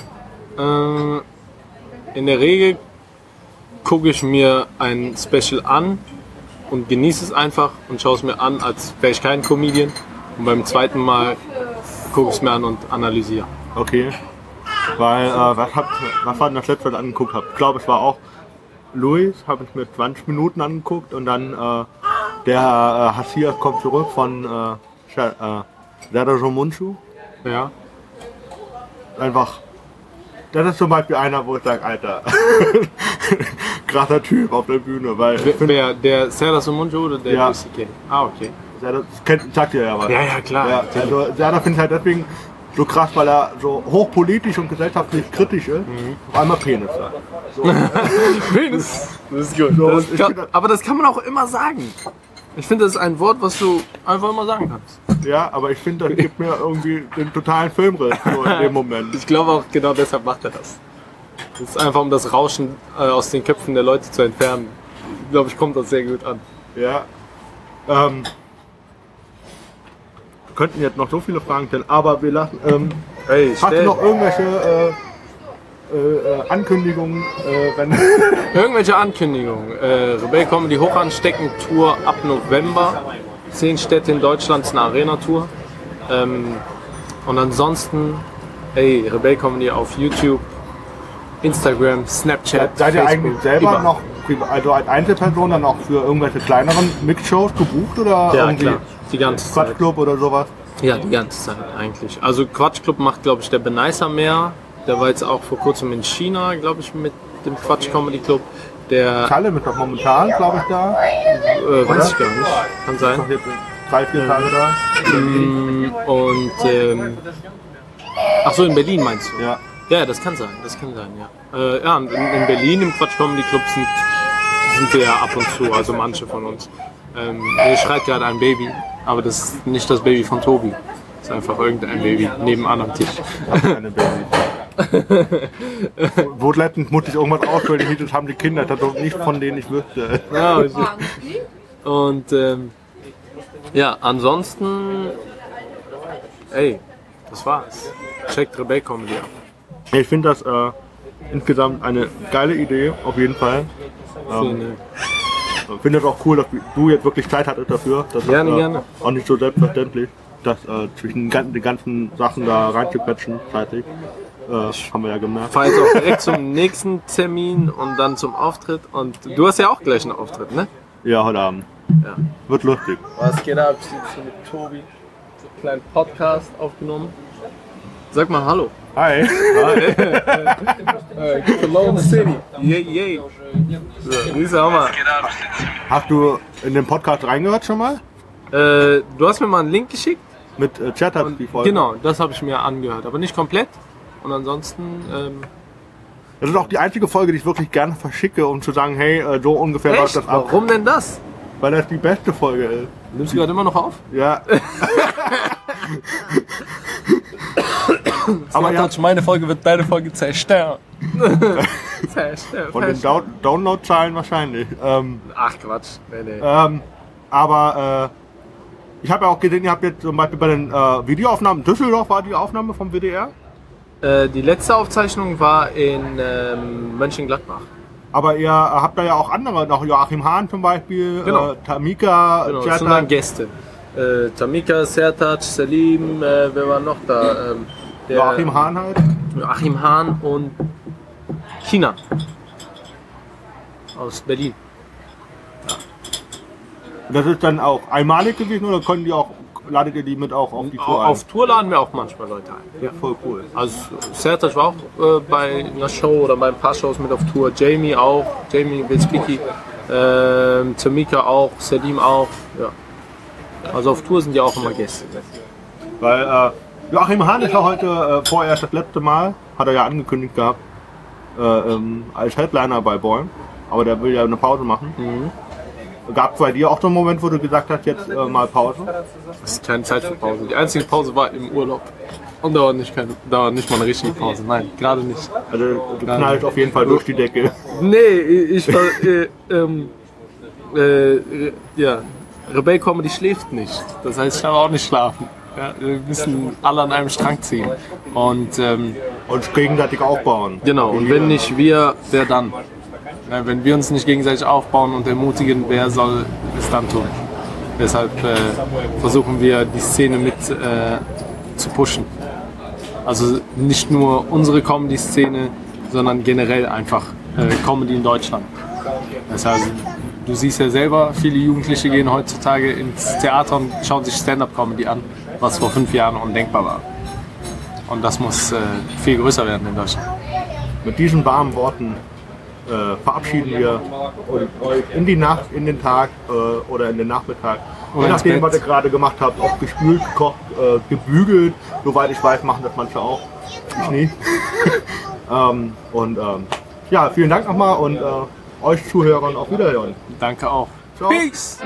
Äh, in der Regel gucke ich mir ein Special an und genieße es einfach und schaue es mir an, als wäre ich kein Comedian. Und beim zweiten Mal gucke ich es mir an und analysiere. Okay. Weil, äh, was, habt, was war denn das letzte, was ich angeguckt habe? Ich glaube, es war auch Louis, habe ich mir 20 Minuten angeguckt und dann äh, der äh, Hassier kommt zurück von äh, Sha- äh, Munchu. Ja. Einfach, das ist zum Beispiel einer, wo ich sage, Alter, krasser Typ auf der Bühne, weil Wer, der Sarah Sumunju oder der Ja. C.K.? Ah, okay. Serda, das kennt, sagt ihr ja was. Ja, ja, klar. Ja, also Serda finde ich halt deswegen so krass, weil er so hochpolitisch und gesellschaftlich kritisch ist. Mhm. Auf einmal Penis sagt. Penis. Das ist gut. So, das kann, aber das kann man auch immer sagen. Ich finde, das ist ein Wort, was du einfach immer sagen kannst. Ja, aber ich finde, das gibt mir irgendwie den totalen Filmriss so in dem Moment. Ich glaube auch genau deshalb macht er das. Das ist einfach, um das Rauschen äh, aus den Köpfen der Leute zu entfernen. Ich glaube, ich kommt das sehr gut an. Ja. Ähm, könnten jetzt noch so viele Fragen stellen, aber wir lassen. Ähm, Hey, hast du noch irgendwelche äh, äh, Ankündigungen, äh. Irgendwelche Ankündigungen. Äh, Rebell Comedy Hochanstecken Tour ab November. Zehn Städte in Deutschland, ist eine Arena-Tour. Ähm, und ansonsten, ey, Rebell Comedy auf YouTube, Instagram, Snapchat, Seid ihr eigentlich selber überall. noch, also als Einzelperson, dann auch für irgendwelche kleineren Mixshows gebucht oder Ja, irgendwie klar. Die ganze Zeit. Quatschclub oder sowas? Ja, die ganze Zeit eigentlich. Also Quatschclub macht, glaube ich, der Benicer mehr. Der war jetzt auch vor kurzem in China, glaube ich, mit dem Quatsch Comedy Club. Der Kalle ist doch momentan, glaube ich, da. äh, weiß ich gar nicht. Kann sein. Ist doch jetzt drei, vier Tage da. Und ähm, ach so, in Berlin meinst du? Ja. Ja, das kann sein, das kann sein, ja. Äh, ja, in, in Berlin im Quatsch Comedy Club sind, sind wir ja ab und zu, also manche von uns. Ähm, hier schreit gerade ein Baby, aber das ist nicht das Baby von Tobi. Das ist einfach irgendein Baby nebenan am Tisch. Keine Babys. Wo letztens musste ich irgendwas ausfüllen, die das haben die Kinder, das doch nicht von denen ich wüsste. Ja, und ähm, ja, ansonsten, ey, das war's. Checkt Rebell Comedy ab. Ich finde das äh, insgesamt eine geile Idee, auf jeden Fall. Vielen Ich finde das auch cool, dass du jetzt wirklich Zeit hattest dafür. Das Gerne, ist äh, gerne. auch nicht so selbstverständlich, das äh, zwischen den ganzen, den ganzen Sachen da reinzuquetschen zeitlich. Äh, haben wir ja gemerkt. fahr jetzt auch direkt zum nächsten Termin und dann zum Auftritt. Und du hast ja auch gleich einen Auftritt, ne? Ja, heute Abend. Ja. Wird lustig. Was geht ab? Ich sitze hier mit Tobi. So einen kleinen Podcast aufgenommen. Sag mal Hallo. Hi. Cologne City. Yay, yay. So, wie ist der Hammer? Hast du in den Podcast reingehört schon mal? Äh, du hast mir mal einen Link geschickt. Mit äh, Chat hat die Folge. Genau, das habe ich mir angehört. Aber nicht komplett. Und ansonsten, ähm, Das ist auch die einzige Folge, die ich wirklich gerne verschicke, um zu sagen, hey, äh, so ungefähr läuft das ab. Warum denn das? Weil das die beste Folge ist. Nimmst du gerade immer noch auf? Ja. Aber ja, meine Folge wird deine Folge zerstören. zerstören. von den Down Download-Zahlen wahrscheinlich. Ähm, Ach Quatsch. Nee, nee. ähm, aber äh, ich habe ja auch gesehen, ihr habt jetzt zum Beispiel bei den äh, Videoaufnahmen, Düsseldorf war die Aufnahme vom WDR. Äh, die letzte Aufzeichnung war in ähm, Mönchengladbach. Aber ihr äh, habt da ja auch andere, noch Joachim Hahn zum Beispiel, Genau. äh, Tamika, Genau, das sind dann Gäste. Äh, Tamika, Sertac, Salim, äh, wer war noch da? Ähm, der- Joachim Hahn halt. Joachim Hahn und China. Aus Berlin. Das ist dann auch einmalig gewesen oder können die auch, ladet ihr die mit auch auf die Tour ein? Auf Tour laden wir auch manchmal Leute ein. Ja, voll cool. Also Sertac war auch äh, bei einer Show oder bei ein paar Shows mit auf Tour. Jamie auch, Jamie Witzbicki. Ähm, Tamika auch, Salim auch. Ja. Also auf Tour sind ja auch immer Gäste. Weil äh, Joachim Hahn ist ja heute äh, vorerst das letzte Mal, hat er ja angekündigt gehabt, äh, ähm, als Headliner bei Bäum. Aber der will ja eine Pause machen. Gab es bei dir auch so einen Moment, wo du gesagt hast, jetzt äh, mal Pause? Es ist keine Zeit für Pause. Die einzige Pause war im Urlaub. Und da war nicht, keine, da war nicht mal eine richtige Pause. Nein, gerade nicht. Also du knallst auf jeden Fall durch die Decke. Nee, ich war. Äh, ähm, äh, ja, Rebell Comedy schläft nicht. Das heißt, ich darf auch nicht schlafen. Ja, wir müssen alle an einem Strang ziehen. Und ähm, Uns gegenseitig aufbauen. genau, und wenn nicht wir, wer dann? Ja, wenn wir uns nicht gegenseitig aufbauen und ermutigen, wer soll es dann tun? Deshalb äh, versuchen wir die Szene mit äh, zu pushen. Also nicht nur unsere Comedy-Szene, sondern generell einfach äh, Comedy in Deutschland. Das heißt, du siehst ja selber, viele Jugendliche gehen heutzutage ins Theater und schauen sich Stand-up-Comedy an, was vor fünf Jahren undenkbar war. Und das muss äh, viel größer werden in Deutschland. Mit diesen warmen Worten äh, verabschieden wir euch in die Nacht, in den Tag äh, oder in den Nachmittag. Je nachdem, was ihr gerade gemacht habt, ob gespült, gekocht, äh, gebügelt. Soweit ich weiß, machen das manche auch. Ich nie. ähm, und ähm, ja, vielen Dank nochmal und äh, euch Zuhörern auf Wiederhören. Danke auch. Ciao. Peace!